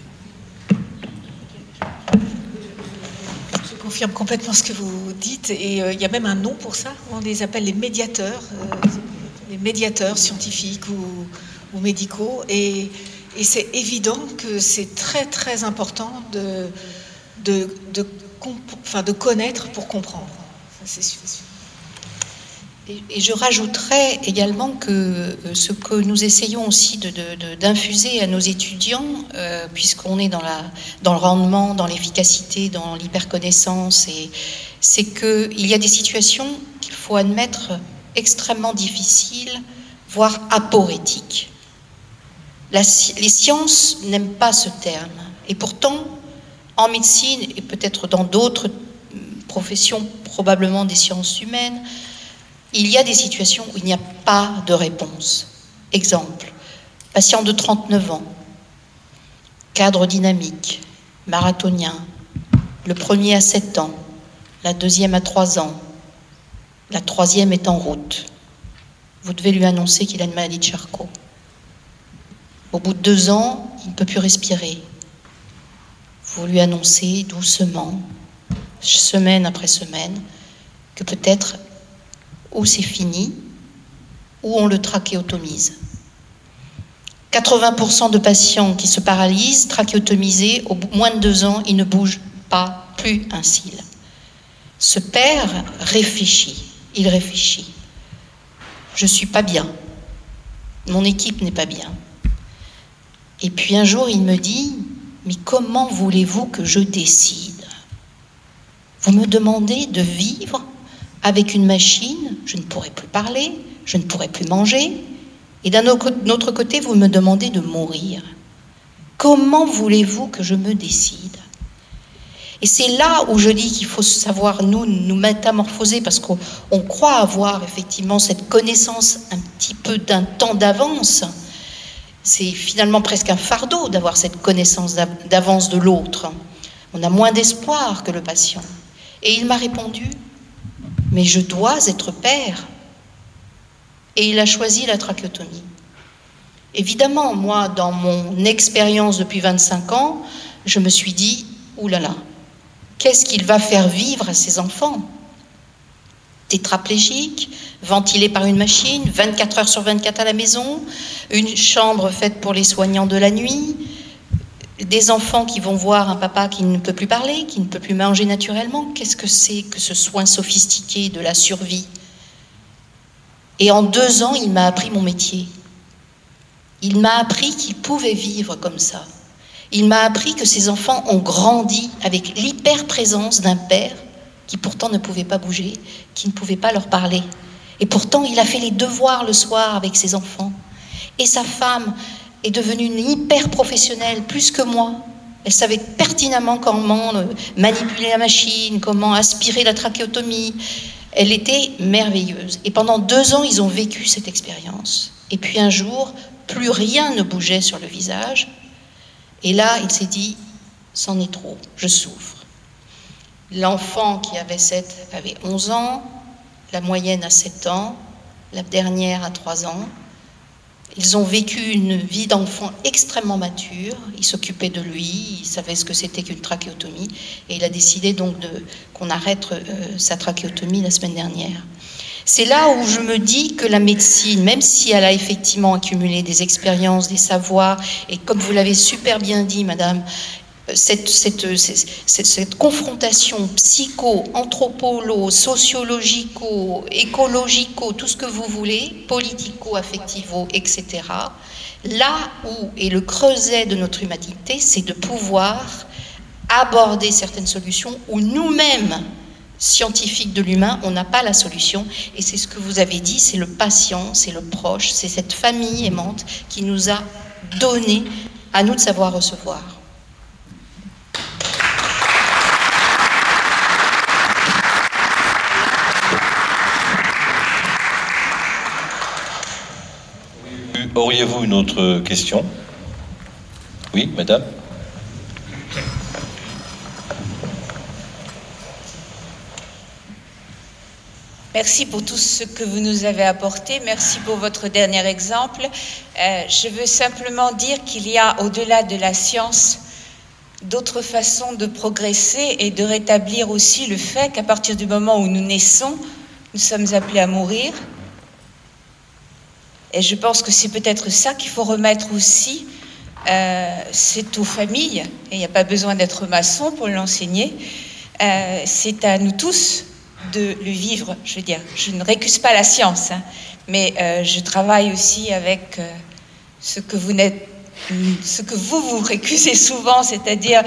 Je confirme complètement ce que vous dites, et euh, il y a même un nom pour ça. On les appelle les médiateurs, euh, les médiateurs scientifiques ou, médicaux. Et, c'est évident que c'est très très important de, de, de connaître pour comprendre. Et, je rajouterais également que euh, ce que nous essayons aussi d'infuser à nos étudiants, euh, puisqu'on est dans le rendement, dans l'efficacité, dans l'hyperconnaissance, c'est qu'il y a des situations qu'il faut admettre extrêmement difficiles, voire aporétiques. les sciences n'aiment pas ce terme. Et pourtant, en médecine et peut-être dans d'autres professions probablement des sciences humaines, il y a des situations où il n'y a pas de réponse. Exemple, patient de 39 ans, cadre dynamique, marathonien, le premier à 7 ans, la deuxième à 3 ans, la troisième est en route. Vous devez lui annoncer qu'il a une maladie de Charcot. Au bout de deux ans, il ne peut plus respirer. Vous lui annoncez doucement semaine après semaine, que peut-être ou c'est fini, ou on le trachéotomise. 80% de patients qui se paralysent, trachéotomisés, au moins de deux ans, ils ne bougent pas plus un cil. Ce père réfléchit, il réfléchit. Je ne suis pas bien, mon équipe n'est pas bien. Et puis un jour, il me dit, mais comment voulez-vous que je décide? Vous me demandez de vivre avec une machine, je ne pourrai plus parler, je ne pourrai plus manger, et d'un autre côté, vous me demandez de mourir. Comment voulez-vous que je me décide? Et c'est là où je dis qu'il faut savoir nous nous métamorphoser parce qu'on croit avoir effectivement cette connaissance un petit peu d'un temps d'avance. C'est finalement presque un fardeau d'avoir cette connaissance d'avance de l'autre. On a moins d'espoir que le patient. Et il m'a répondu, mais je dois être père. Et il a choisi la trachéotomie. Évidemment, moi, dans mon expérience depuis 25 ans, je me suis dit, oulala, qu'est-ce qu'il va faire vivre à ses enfants? Tétraplégique, ventilé par une machine, 24 heures sur 24 à la maison, une chambre faite pour les soignants de la nuit, des enfants qui vont voir un papa qui ne peut plus parler, qui ne peut plus manger naturellement. Qu'est-ce que c'est que ce soin sophistiqué de la survie? Et en deux ans, il m'a appris mon métier. Il m'a appris qu'il pouvait vivre comme ça. Il m'a appris que ces enfants ont grandi avec l'hyper-présence d'un père qui pourtant ne pouvait pas bouger, qui ne pouvait pas leur parler. Et pourtant, il a fait les devoirs le soir avec ses enfants. Et sa femme est devenue hyper professionnelle, plus que moi. Elle savait pertinemment comment euh, manipuler la machine, comment aspirer la trachéotomie. Elle était merveilleuse. Et pendant deux ans, ils ont vécu cette expérience. Et puis un jour, plus rien ne bougeait sur le visage. Et là, il s'est dit, c'en est trop, je souffre. L'enfant qui avait 7 avait 11 ans, la moyenne à 7 ans, la dernière à 3 ans. Ils ont vécu une vie d'enfant extrêmement mature. Il s'occupait de lui, il savait ce que c'était qu'une trachéotomie, et il a décidé donc qu'on arrête euh, sa trachéotomie la semaine dernière. C'est là où je me dis que la médecine, même si elle a effectivement accumulé des expériences, des savoirs, et comme vous l'avez super bien dit, Madame, cette, cette, cette, cette, confrontation psycho, anthropolo, sociologico, écologico, tout ce que vous voulez, politico, affectivo, etc. Là où est le creuset de notre humanité, c'est de pouvoir aborder certaines solutions où nous-mêmes, scientifiques de l'humain, on n'a pas la solution. Et c'est ce que vous avez dit, c'est le patient, c'est le proche, c'est cette famille aimante qui nous a donné à nous de savoir recevoir. Auriez-vous une autre question? Oui, madame? Merci pour tout ce que vous nous avez apporté. Merci pour votre dernier exemple. Euh, je veux simplement dire qu'il y a, au-delà de la science, d'autres façons de progresser et de rétablir aussi le fait qu'à partir du moment où nous naissons, nous sommes appelés à mourir et je pense que c'est peut-être ça qu'il faut remettre aussi. Euh, c'est aux familles, et il n'y a pas besoin d'être maçon pour l'enseigner. Euh, c'est à nous tous de le vivre. Je veux dire, je ne récuse pas la science, hein, mais euh, je travaille aussi avec ce que vous vous récusez souvent, c'est-à-dire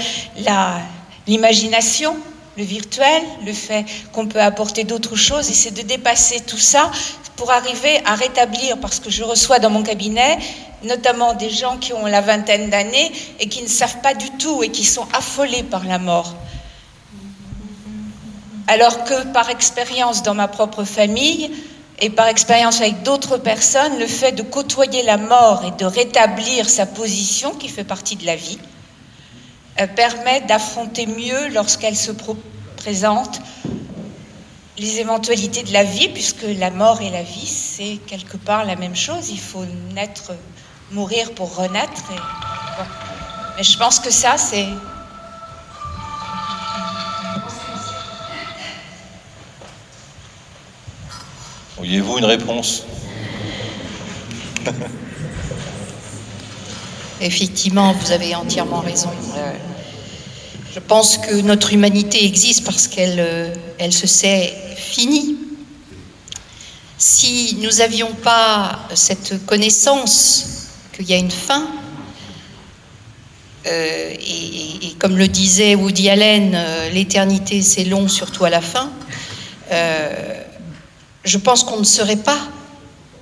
l'imagination, le virtuel, le fait qu'on peut apporter d'autres choses, et c'est de dépasser tout ça pour arriver à rétablir, parce que je reçois dans mon cabinet notamment des gens qui ont la vingtaine d'années et qui ne savent pas du tout et qui sont affolés par la mort. Alors que par expérience dans ma propre famille et par expérience avec d'autres personnes, le fait de côtoyer la mort et de rétablir sa position, qui fait partie de la vie, permet d'affronter mieux lorsqu'elle se présente les éventualités de la vie, puisque la mort et la vie, c'est quelque part la même chose. Il faut naître, mourir pour renaître. Mais je pense que ça, c'est... Auriez-vous une réponse? Effectivement, vous avez entièrement raison. Euh, je pense que notre humanité existe parce qu'elle euh, se sait finie. Si nous n'avions pas cette connaissance qu'il y a une fin, euh, et, comme le disait Woody Allen, l'éternité c'est long, surtout à la fin, je pense qu'on ne serait pas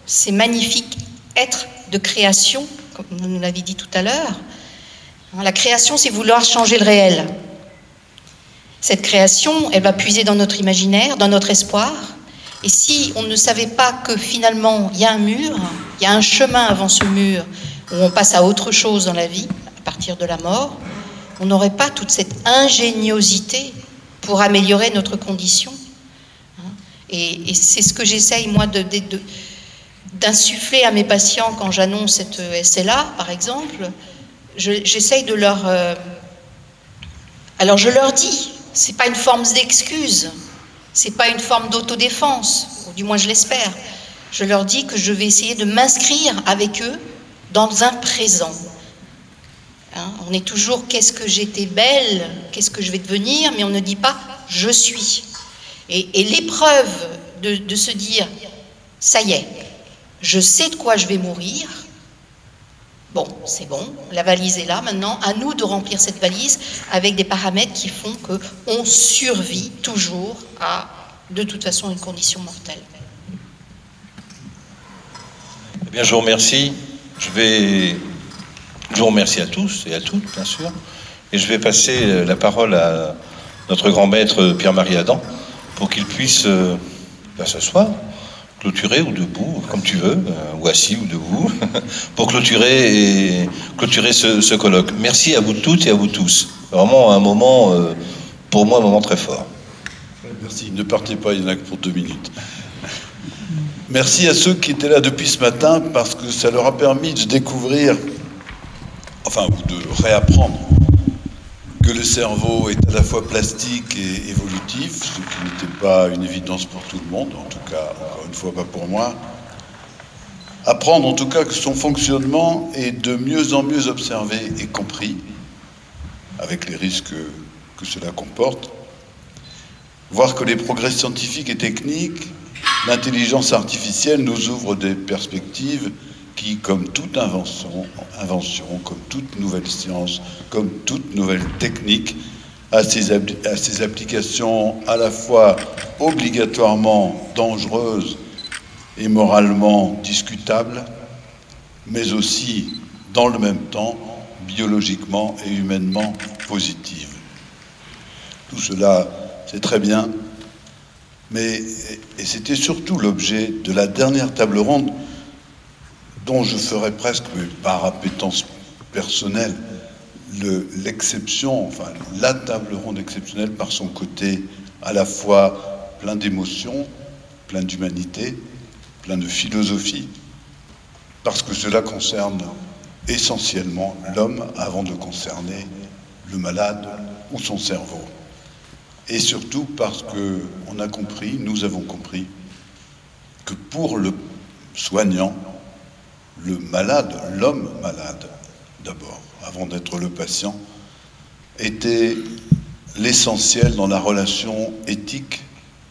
ces magnifiques êtres de création, comme vous nous l'avez dit tout à l'heure, la création, c'est vouloir changer le réel. Cette création, elle va puiser dans notre imaginaire, dans notre espoir. Et si on ne savait pas que finalement, il y a un mur, il y a un chemin avant ce mur, où on passe à autre chose dans la vie, à partir de la mort, on n'aurait pas toute cette ingéniosité pour améliorer notre condition. Et, et c'est ce que j'essaye, moi, de, d'insuffler à mes patients quand j'annonce cette SLA, par exemple j'essaye de leur... Euh... Alors je leur dis, c'est pas une forme d'excuse, c'est pas une forme d'autodéfense, ou du moins je l'espère. Je leur dis que je vais essayer de m'inscrire avec eux dans un présent. Hein, on est toujours qu'est-ce que j'étais belle, qu'est-ce que je vais devenir, mais on ne dit pas je suis. Et, l'épreuve de se dire ça y est, je sais de quoi je vais mourir, Bon, c'est bon, la valise est là maintenant. À nous de remplir cette valise avec des paramètres qui font qu'on survit toujours à, de toute façon, une condition mortelle. Eh bien, je vous remercie. Je vais. Je vous remercie à tous et à toutes, bien sûr. Et je vais passer euh, la parole à notre grand maître Pierre-Marie Adam pour qu'il puisse euh, ben, s'asseoir, clôturer ou debout, comme tu veux, euh, ou assis ou debout, [laughs] pour clôturer, ce, colloque. Merci à vous toutes et à vous tous. Vraiment un moment, euh, pour moi, un moment très fort. Merci. Ne partez pas, il n'y en a que pour deux minutes. Merci à ceux qui étaient là depuis ce matin parce que ça leur a permis de découvrir, enfin, de réapprendre que le cerveau est à la fois plastique et évolutif, ce qui n'était pas une évidence pour tout le monde, en tout cas, encore une fois, pas pour moi. Apprendre en tout cas que son fonctionnement est de mieux en mieux observé et compris, avec les risques que cela comporte. Voir que les progrès scientifiques et techniques, l'intelligence artificielle nous ouvrent des perspectives qui, comme toute invention, invention, comme toute nouvelle science, comme toute nouvelle technique, a ses, applications à la fois obligatoirement dangereuses et moralement discutables, mais aussi, dans le même temps, biologiquement et humainement positives. Tout cela, c'est très bien, mais et c'était surtout l'objet de la dernière table ronde dont je ferai presque, mais par appétence personnelle, l'exception, enfin la table ronde exceptionnelle par son côté à la fois plein d'émotions, plein d'humanité, plein de philosophie, parce que cela concerne essentiellement l'homme avant de concerner le malade ou son cerveau. Et surtout parce que on a compris, nous avons compris, que pour le soignant, le malade, l'homme malade d'abord, avant d'être le patient, était l'essentiel dans la relation éthique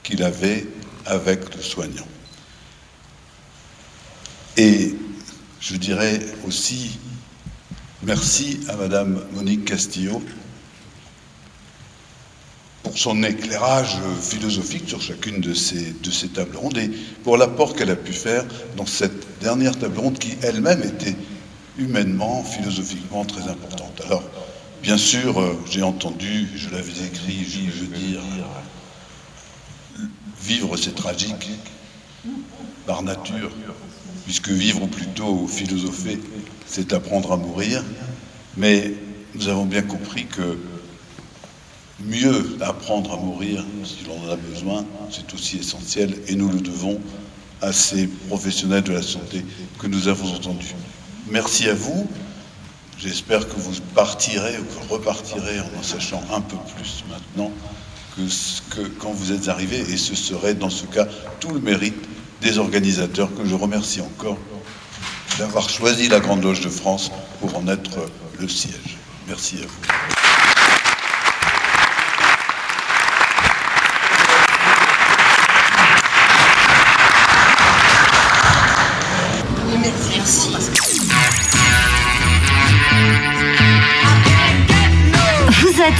qu'il avait avec le soignant. Et je dirais aussi merci à Madame Monique Castillo pour son éclairage philosophique sur chacune de ces, de ces tables rondes et pour l'apport qu'elle a pu faire dans cette dernière table ronde qui elle-même était humainement, philosophiquement très importante. Alors, bien sûr, euh, j'ai entendu, je l'avais écrit, je veux dire, vivre c'est tragique par nature, puisque vivre ou plutôt philosopher, c'est apprendre à mourir. Mais nous avons bien compris que mieux apprendre à mourir si l'on en a besoin, c'est aussi essentiel et nous le devons à ces professionnels de la santé que nous avons entendus. Merci à vous. J'espère que vous partirez ou que repartirez en en sachant un peu plus maintenant que, ce que quand vous êtes arrivés et ce serait dans ce cas tout le mérite des organisateurs que je remercie encore d'avoir choisi la Grande Loge de France pour en être le siège. Merci à vous.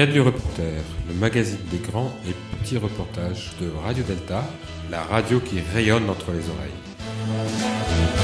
Gadlu Reporter, le magazine des grands et petits reportages de Radio Delta, la radio qui rayonne entre les oreilles.